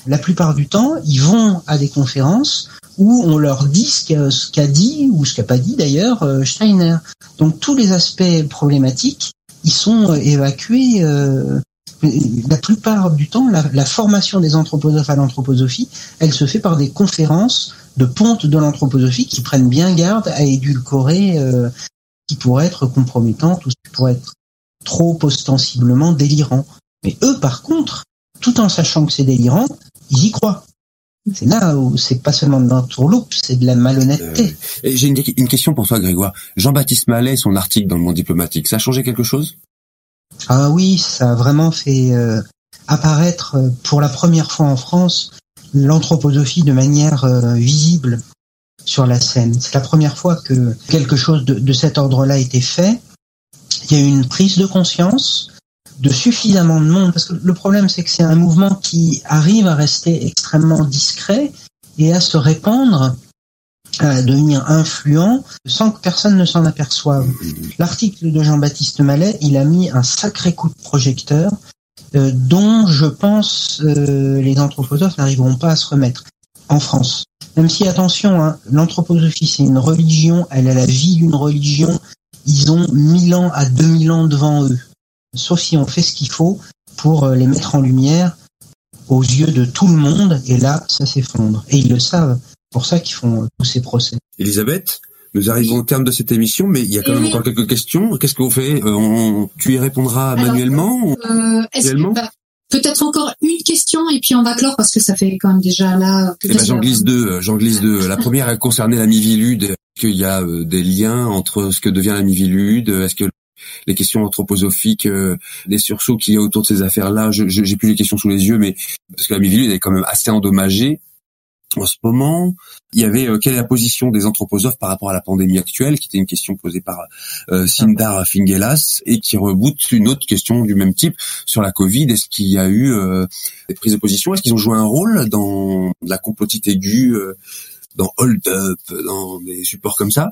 La plupart du temps, ils vont à des conférences où on leur dit ce qu'a dit ou ce qu'a pas dit d'ailleurs euh, Steiner. Donc tous les aspects problématiques, ils sont euh, évacués. euh, la plupart du temps, la, formation des anthroposophes à l'anthroposophie, elle se fait par des conférences de ponte de l'anthroposophie qui prennent bien garde à édulcorer euh, ce qui pourrait être compromettant, tout ce qui pourrait être trop ostensiblement délirant. Mais eux, par contre, tout en sachant que c'est délirant, ils y croient. C'est là où c'est pas seulement de l'entourloupe, c'est de la malhonnêteté. et j'ai une, une question pour toi, Grégoire. Jean-Baptiste Mallet, son article dans le monde diplomatique, ça a changé quelque chose? Ah oui, ça a vraiment fait euh, apparaître euh, pour la première fois en France l'anthroposophie de manière euh, visible sur la scène. C'est la première fois que quelque chose de, de cet ordre-là a été fait. Il y a eu une prise de conscience de suffisamment de monde, parce que le problème c'est que c'est un mouvement qui arrive à rester extrêmement discret et à se répandre, à devenir influent, sans que personne ne s'en aperçoive. L'article de Jean-Baptiste Mallet, il a mis un sacré coup de projecteur euh, dont je pense euh, les anthroposophes n'arriveront pas à se remettre en France. Même si, attention, hein, l'anthroposophie c'est une religion, elle a la vie d'une religion, ils ont 1000 ans à 2000 ans devant eux. Sauf si on fait ce qu'il faut pour euh, les mettre en lumière aux yeux de tout le monde, et là, ça s'effondre. Et ils le savent. C'est pour ça qu'ils font euh, tous ces procès. Elisabeth, nous arrivons au terme de cette émission, mais il y a quand même oui. encore quelques questions. Qu'est-ce qu'on fait? Euh, on, Tu y répondras Alors, manuellement Euh, est-ce que- bah, Peut-être encore une question et puis on va clore parce que ça fait quand même déjà là. Eh ben, j'en glisse deux. euh, J'en glisse deux. La première elle concernait la mivilude. Est-ce qu'il y a euh, des liens entre ce que devient la mivilude Est-ce que les questions anthroposophiques, euh, les sursauts qu'il y a autour de ces affaires-là, je je- j'ai plus les questions sous les yeux, mais parce que la mivilude est quand même assez endommagée en ce moment. Il y avait euh, quelle est la position des anthroposophes par rapport à la pandémie actuelle, qui était une question posée par euh, Sindar Fingelas et qui reboot une autre question du même type sur la Covid. Est-ce qu'il y a eu euh, des prises de position? Est-ce qu'ils ont joué un rôle dans la complotite aiguë, euh, dans Hold Up, dans des supports comme ça?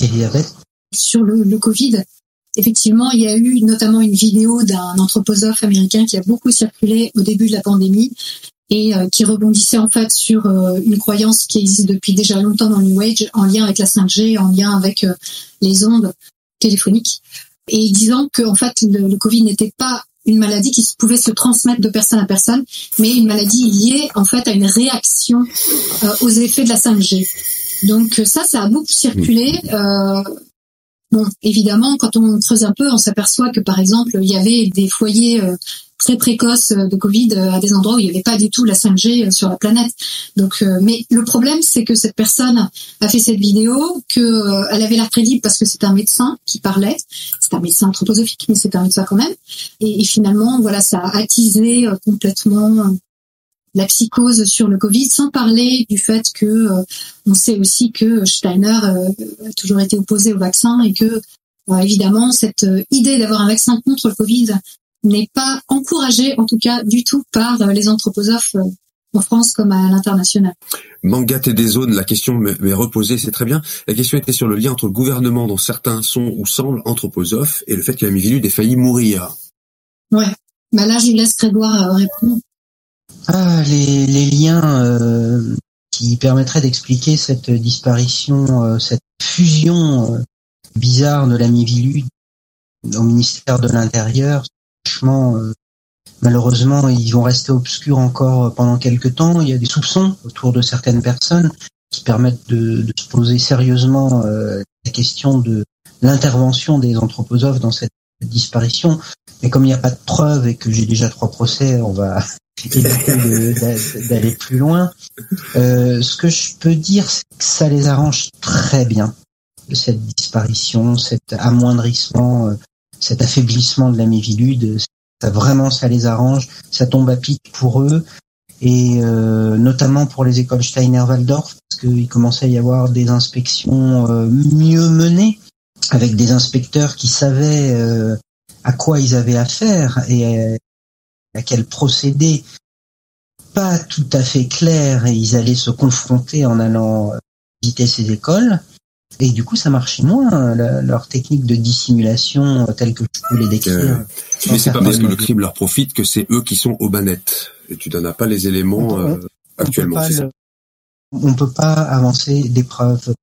Elisabeth sur le, le Covid. Effectivement, il y a eu notamment une vidéo d'un anthroposophe américain qui a beaucoup circulé au début de la pandémie et euh, qui rebondissait en fait sur euh, une croyance qui existe depuis déjà longtemps dans le New Age en lien avec la 5G, en lien avec euh, les ondes téléphoniques, et disant que en fait le, le Covid n'était pas une maladie qui pouvait se transmettre de personne à personne, mais une maladie liée en fait à une réaction euh, aux effets de la 5G. Donc ça, ça a beaucoup circulé. Euh, bon, évidemment, quand on creuse un peu, on s'aperçoit que par exemple, il y avait des foyers euh, très précoces euh, de Covid euh, à des endroits où il n'y avait pas du tout la 5G euh, sur la planète. Donc, mais le problème, c'est que cette personne a fait cette vidéo, que elle avait l'air crédible parce que c'est un médecin qui parlait. C'est un médecin anthroposophique, mais c'est un médecin quand même. Et, finalement, voilà, ça a attisé complètement la psychose sur le Covid, sans parler du fait que on sait aussi que Steiner a toujours été opposé au vaccin et que évidemment cette idée d'avoir un vaccin contre le Covid n'est pas encouragée, en tout cas du tout, par euh, les anthroposophes euh, en France comme à l'international. Manga et des zones, la question m'est m'est reposée, c'est très bien. La question était sur le lien entre le gouvernement dont certains sont ou semblent anthroposophes et le fait que la mivilude ait failli mourir. Ouais. Bah là, je laisse Grégoire euh, répondre. Ah, les, les liens euh, qui permettraient d'expliquer cette disparition, euh, cette fusion euh, bizarre de la Mivilude au ministère de l'Intérieur, euh, malheureusement, ils vont rester obscurs encore pendant quelques temps. Il y a des soupçons autour de certaines personnes qui permettent de, se poser sérieusement euh, la question de l'intervention des anthroposophes dans cette disparition. Mais comme il n'y a pas de preuves et que j'ai déjà trois procès, on va éviter d'aller plus loin. Euh, ce que je peux dire, c'est que ça les arrange très bien, cette disparition, cet amoindrissement, cet affaiblissement de la Mivilude. Ça vraiment, ça les arrange. Ça tombe à pic pour eux et euh, notamment pour les écoles Steiner-Waldorf, parce qu'il commençait à y avoir des inspections euh, mieux menées, avec des inspecteurs qui savaient euh, à quoi ils avaient affaire et à quel procédé pas tout à fait clair et ils allaient se confronter en allant visiter ces écoles. Et du coup, ça marchait moins, leur technique de dissimulation telle que je peux les décrire. Euh, mais c'est pas parce que le crime leur profite que c'est eux qui sont aux banettes. Et tu n'en as pas les éléments euh, actuellement. On ne peut pas avancer des preuves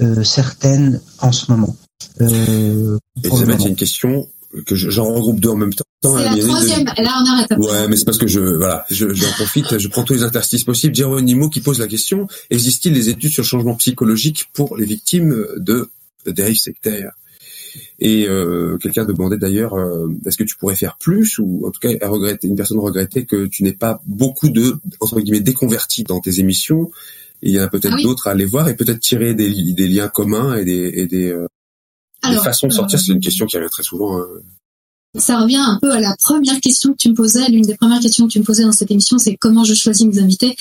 euh, certaines en ce moment. Euh, Elisabeth, il y a une question que j'en regroupe deux en même temps. C'est la troisième. Là, on arrête. Ouais, mais c'est parce que je, voilà, je, j'en profite, je prends tous les interstices possibles. Nimo qui pose la question existe-t-il des études sur le changement psychologique pour les victimes de dérives sectaires? Et euh, quelqu'un demandait d'ailleurs, euh, est-ce que tu pourrais faire plus ou en tout cas, une personne regrettait que tu n'aies pas beaucoup de entre guillemets déconvertis dans tes émissions. il y en a peut-être ah d'autres à aller voir et peut-être tirer des, des liens communs et des, et des euh, alors, façon de sortir, c'est une question qui revient très souvent. Hein. Ça revient un peu à la première question que tu me posais. L'une des premières questions que tu me posais dans cette émission, c'est comment je choisis mes invités.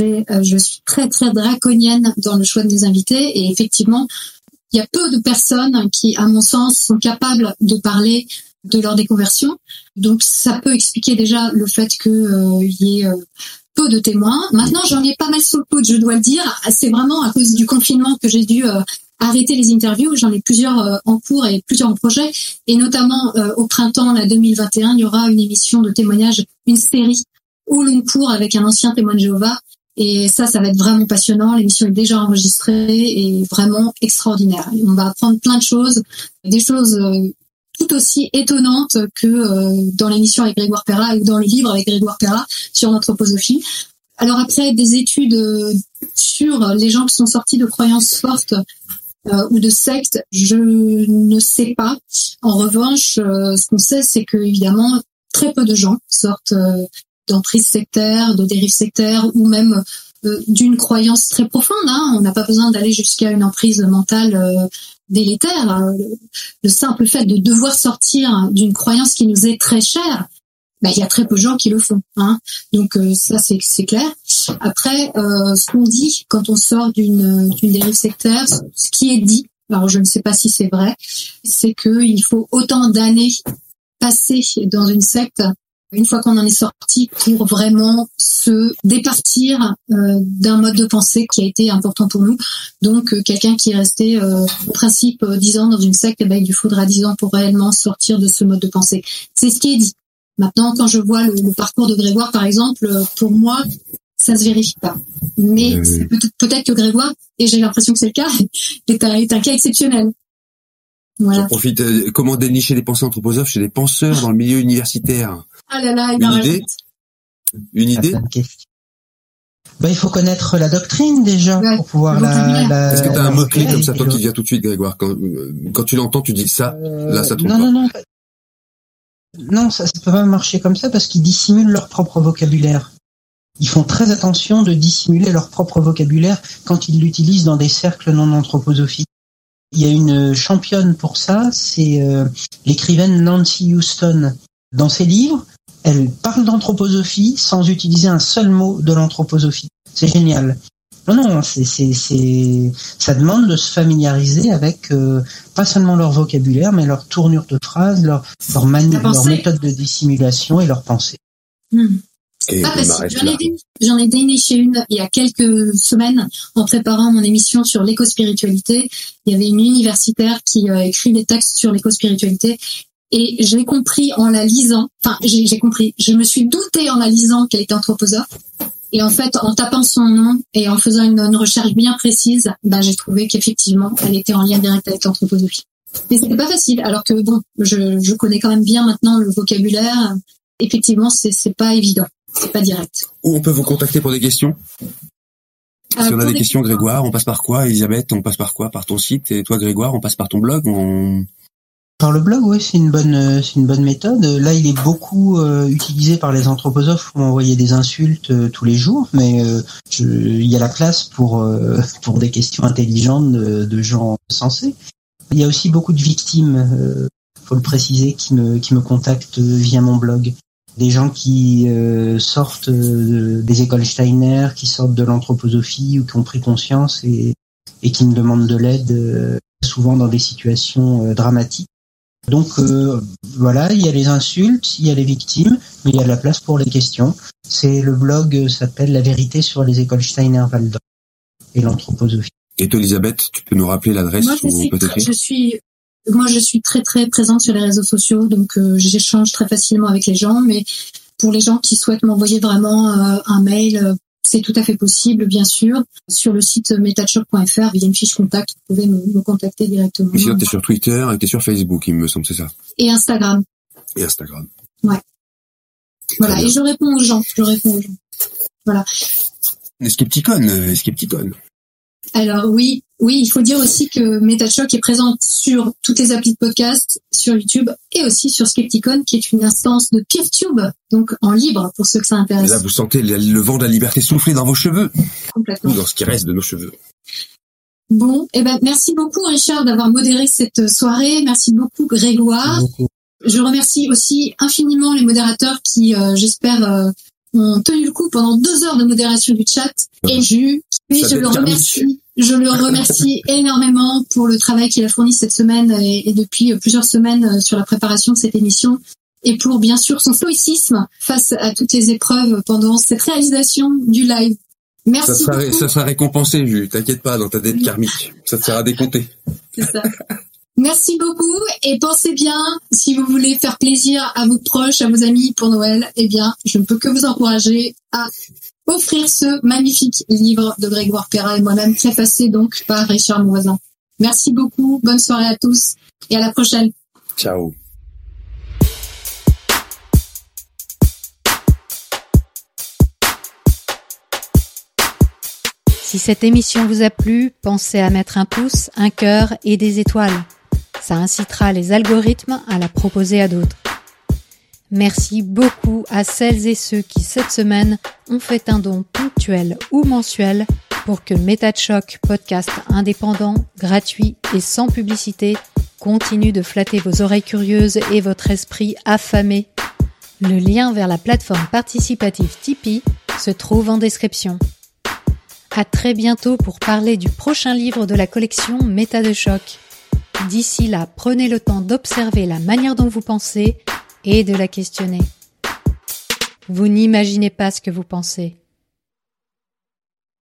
Euh, je suis très très draconienne dans le choix de mes invités et effectivement, il y a peu de personnes qui, à mon sens, sont capables de parler de leur déconversion. Donc ça peut expliquer déjà le fait qu'il euh, y ait euh, peu de témoins. Maintenant, j'en ai pas mal sous le coude, je dois le dire. C'est vraiment à cause du confinement que j'ai dû arrêter les interviews. J'en ai plusieurs euh, en cours et plusieurs en projet. Et notamment euh, au printemps là, 2021, il y aura une émission de témoignages, une série au long cours avec un ancien témoin de Jéhovah. Et ça, ça va être vraiment passionnant. L'émission est déjà enregistrée et vraiment extraordinaire. On va apprendre plein de choses, des choses euh, tout aussi étonnantes que dans l'émission avec Grégoire Perra ou dans le livre avec Grégoire Perra sur l'anthroposophie. Alors après, des études sur les gens qui sont sortis de croyances fortes euh, ou de secte, je ne sais pas. En revanche, euh, ce qu'on sait, c'est que évidemment très peu de gens sortent euh, d'emprise sectaire, de dérive sectaire ou même d'une croyance très profonde. Hein. On n'a pas besoin d'aller jusqu'à une emprise mentale délétère. Le simple fait de devoir sortir d'une croyance qui nous est très chère, bah, il y a très peu de gens qui le font. Hein. Donc euh, ça c'est clair. Après, euh, ce qu'on dit quand on sort d'une dérive sectaire, ce qui est dit, alors je ne sais pas si c'est vrai, c'est qu'il faut autant d'années passées dans une secte une fois qu'on en est sorti pour vraiment se départir euh, d'un mode de pensée qui a été important pour nous. Donc quelqu'un qui est resté au principe dix ans dans une secte, eh ben, il lui faudra dix ans pour réellement sortir de ce mode de pensée. C'est ce qui est dit. Maintenant, quand je vois le, parcours de Grégoire, par exemple, pour moi, ça se vérifie pas. Mais peut-être que Grégoire, et j'ai l'impression que c'est le cas, est un, est un cas exceptionnel. Voilà. J'en profite. Euh, comment dénicher des pensées anthroposophes chez des penseurs dans le milieu universitaire Ah là là, une idée Une idée bah, il faut connaître la doctrine déjà pour pouvoir la, la. Est-ce que tu as un mot clé comme ça, toi qui vient tout de suite, Grégoire Quand, euh, quand tu l'entends, tu dis ça, là, ça tombe non, non, non, non, ça ne peut pas marcher comme ça parce qu'ils dissimulent leur propre vocabulaire. Ils font très attention de dissimuler leur propre vocabulaire quand ils l'utilisent dans des cercles non anthroposophiques. Il y a une championne pour ça, c'est euh, l'écrivaine Nancy Houston. Dans ses livres, elle parle d'anthroposophie sans utiliser un seul mot de l'anthroposophie. C'est génial. Non, non, c'est, c'est, c'est, ça demande de se familiariser avec euh, pas seulement leur vocabulaire, mais leur tournure de phrase, leur, leur, leur méthode de dissimulation et leur pensée. Hmm. J'en ai, déniché une il y a quelques semaines en préparant mon émission sur l'éco-spiritualité. Il y avait une universitaire qui a euh, écrit des textes sur l'éco-spiritualité et j'ai compris en la lisant, enfin j'ai, j'ai compris, je me suis douté en la lisant qu'elle était anthroposophe et en fait, en tapant son nom et en faisant une, recherche bien précise, bah, j'ai trouvé qu'effectivement, elle était en lien direct avec l'anthroposophie. Mais c'était pas facile, alors que bon, je, je connais quand même bien maintenant le vocabulaire. Effectivement, c'est c'est pas évident, c'est pas direct. On peut vous contacter pour des questions? Si on a des questions, Grégoire, on passe par quoi? Elisabeth, on passe par quoi? Par ton site Et toi, Grégoire, on passe par ton blog on... Par le blog, oui, c'est une bonne, euh, c'est une bonne méthode. Là, il est beaucoup euh, utilisé par les anthroposophes pour envoyer des insultes euh, tous les jours, mais il y a la place pour pour des questions intelligentes de, gens sensés. Il y a aussi beaucoup de victimes, faut le préciser, qui me qui me contactent via mon blog. Des gens qui sortent des écoles Steiner, qui sortent de l'anthroposophie ou qui ont pris conscience et et qui me demandent de l'aide, souvent dans des situations dramatiques Donc euh, voilà, il y a les insultes, il y a les victimes, mais il y a de la place pour les questions. C'est le blog euh, s'appelle La vérité sur les écoles Steiner Waldorf et l'anthroposophie. Et toi, Elisabeth, tu peux nous rappeler l'adresse Moi, je suis, peut je suis, moi, je suis très très présente sur les réseaux sociaux, donc euh, j'échange très facilement avec les gens. Mais pour les gens qui souhaitent m'envoyer vraiment euh, un mail, euh, c'est tout à fait possible, bien sûr. Sur le site metachoc.fr, via une fiche contact, vous pouvez me, me contacter directement. Mais sinon, t'es sur Twitter et t'es sur Facebook, il me semble, c'est ça? Et Instagram. Et Instagram. Voilà. Très Et je réponds aux gens. Je réponds aux gens. Voilà. Skepticon, euh, Skepticon. Alors oui, oui, il faut dire aussi que MetaChoc est présente sur toutes les applis de podcast, sur YouTube et aussi sur Skepticon, qui est une instance de PeerTube, donc en libre pour ceux que ça Et intéresse là, vous sentez le vent de la liberté souffler dans vos cheveux, complètement. ou dans ce qui reste de nos cheveux. Bon, eh ben merci beaucoup Richard d'avoir modéré cette soirée. Merci beaucoup Grégoire. Beaucoup. Je remercie aussi infiniment les modérateurs qui, euh, j'espère, euh, ont tenu le coup pendant deux heures de modération du chat. Et Jus, et je doit le remercie, je le remercie énormément pour le travail qu'il a fourni cette semaine et, et depuis plusieurs semaines euh, sur la préparation de cette émission. Et pour bien sûr son stoïcisme face à toutes les épreuves pendant cette réalisation du live. Ça Merci sera, beaucoup. ça sera récompensé, Jus. T'inquiète pas, dans ta dette karmique. Ça te sera décompté. C'est ça. Merci beaucoup et pensez bien, si vous voulez faire plaisir à vos proches, à vos amis pour Noël, eh bien, je ne peux que vous encourager à offrir ce magnifique livre de Grégoire Perra et moi-même, préfacé donc par Richard Moisin. Merci beaucoup, bonne soirée à tous et à la prochaine. Ciao. Si cette émission vous a plu, pensez à mettre un pouce, un cœur et des étoiles. Ça incitera les algorithmes à la proposer à d'autres. Merci beaucoup à celles et ceux qui cette semaine ont fait un don ponctuel ou mensuel pour que MetaChoc, podcast indépendant, gratuit et sans publicité, continue de flatter vos oreilles curieuses et votre esprit affamé. Le lien vers la plateforme participative Tipeee se trouve en description. À très bientôt pour parler du prochain livre de la collection Méta de choc. D'ici là, prenez le temps d'observer la manière dont vous pensez et de la questionner. Vous n'imaginez pas ce que vous pensez.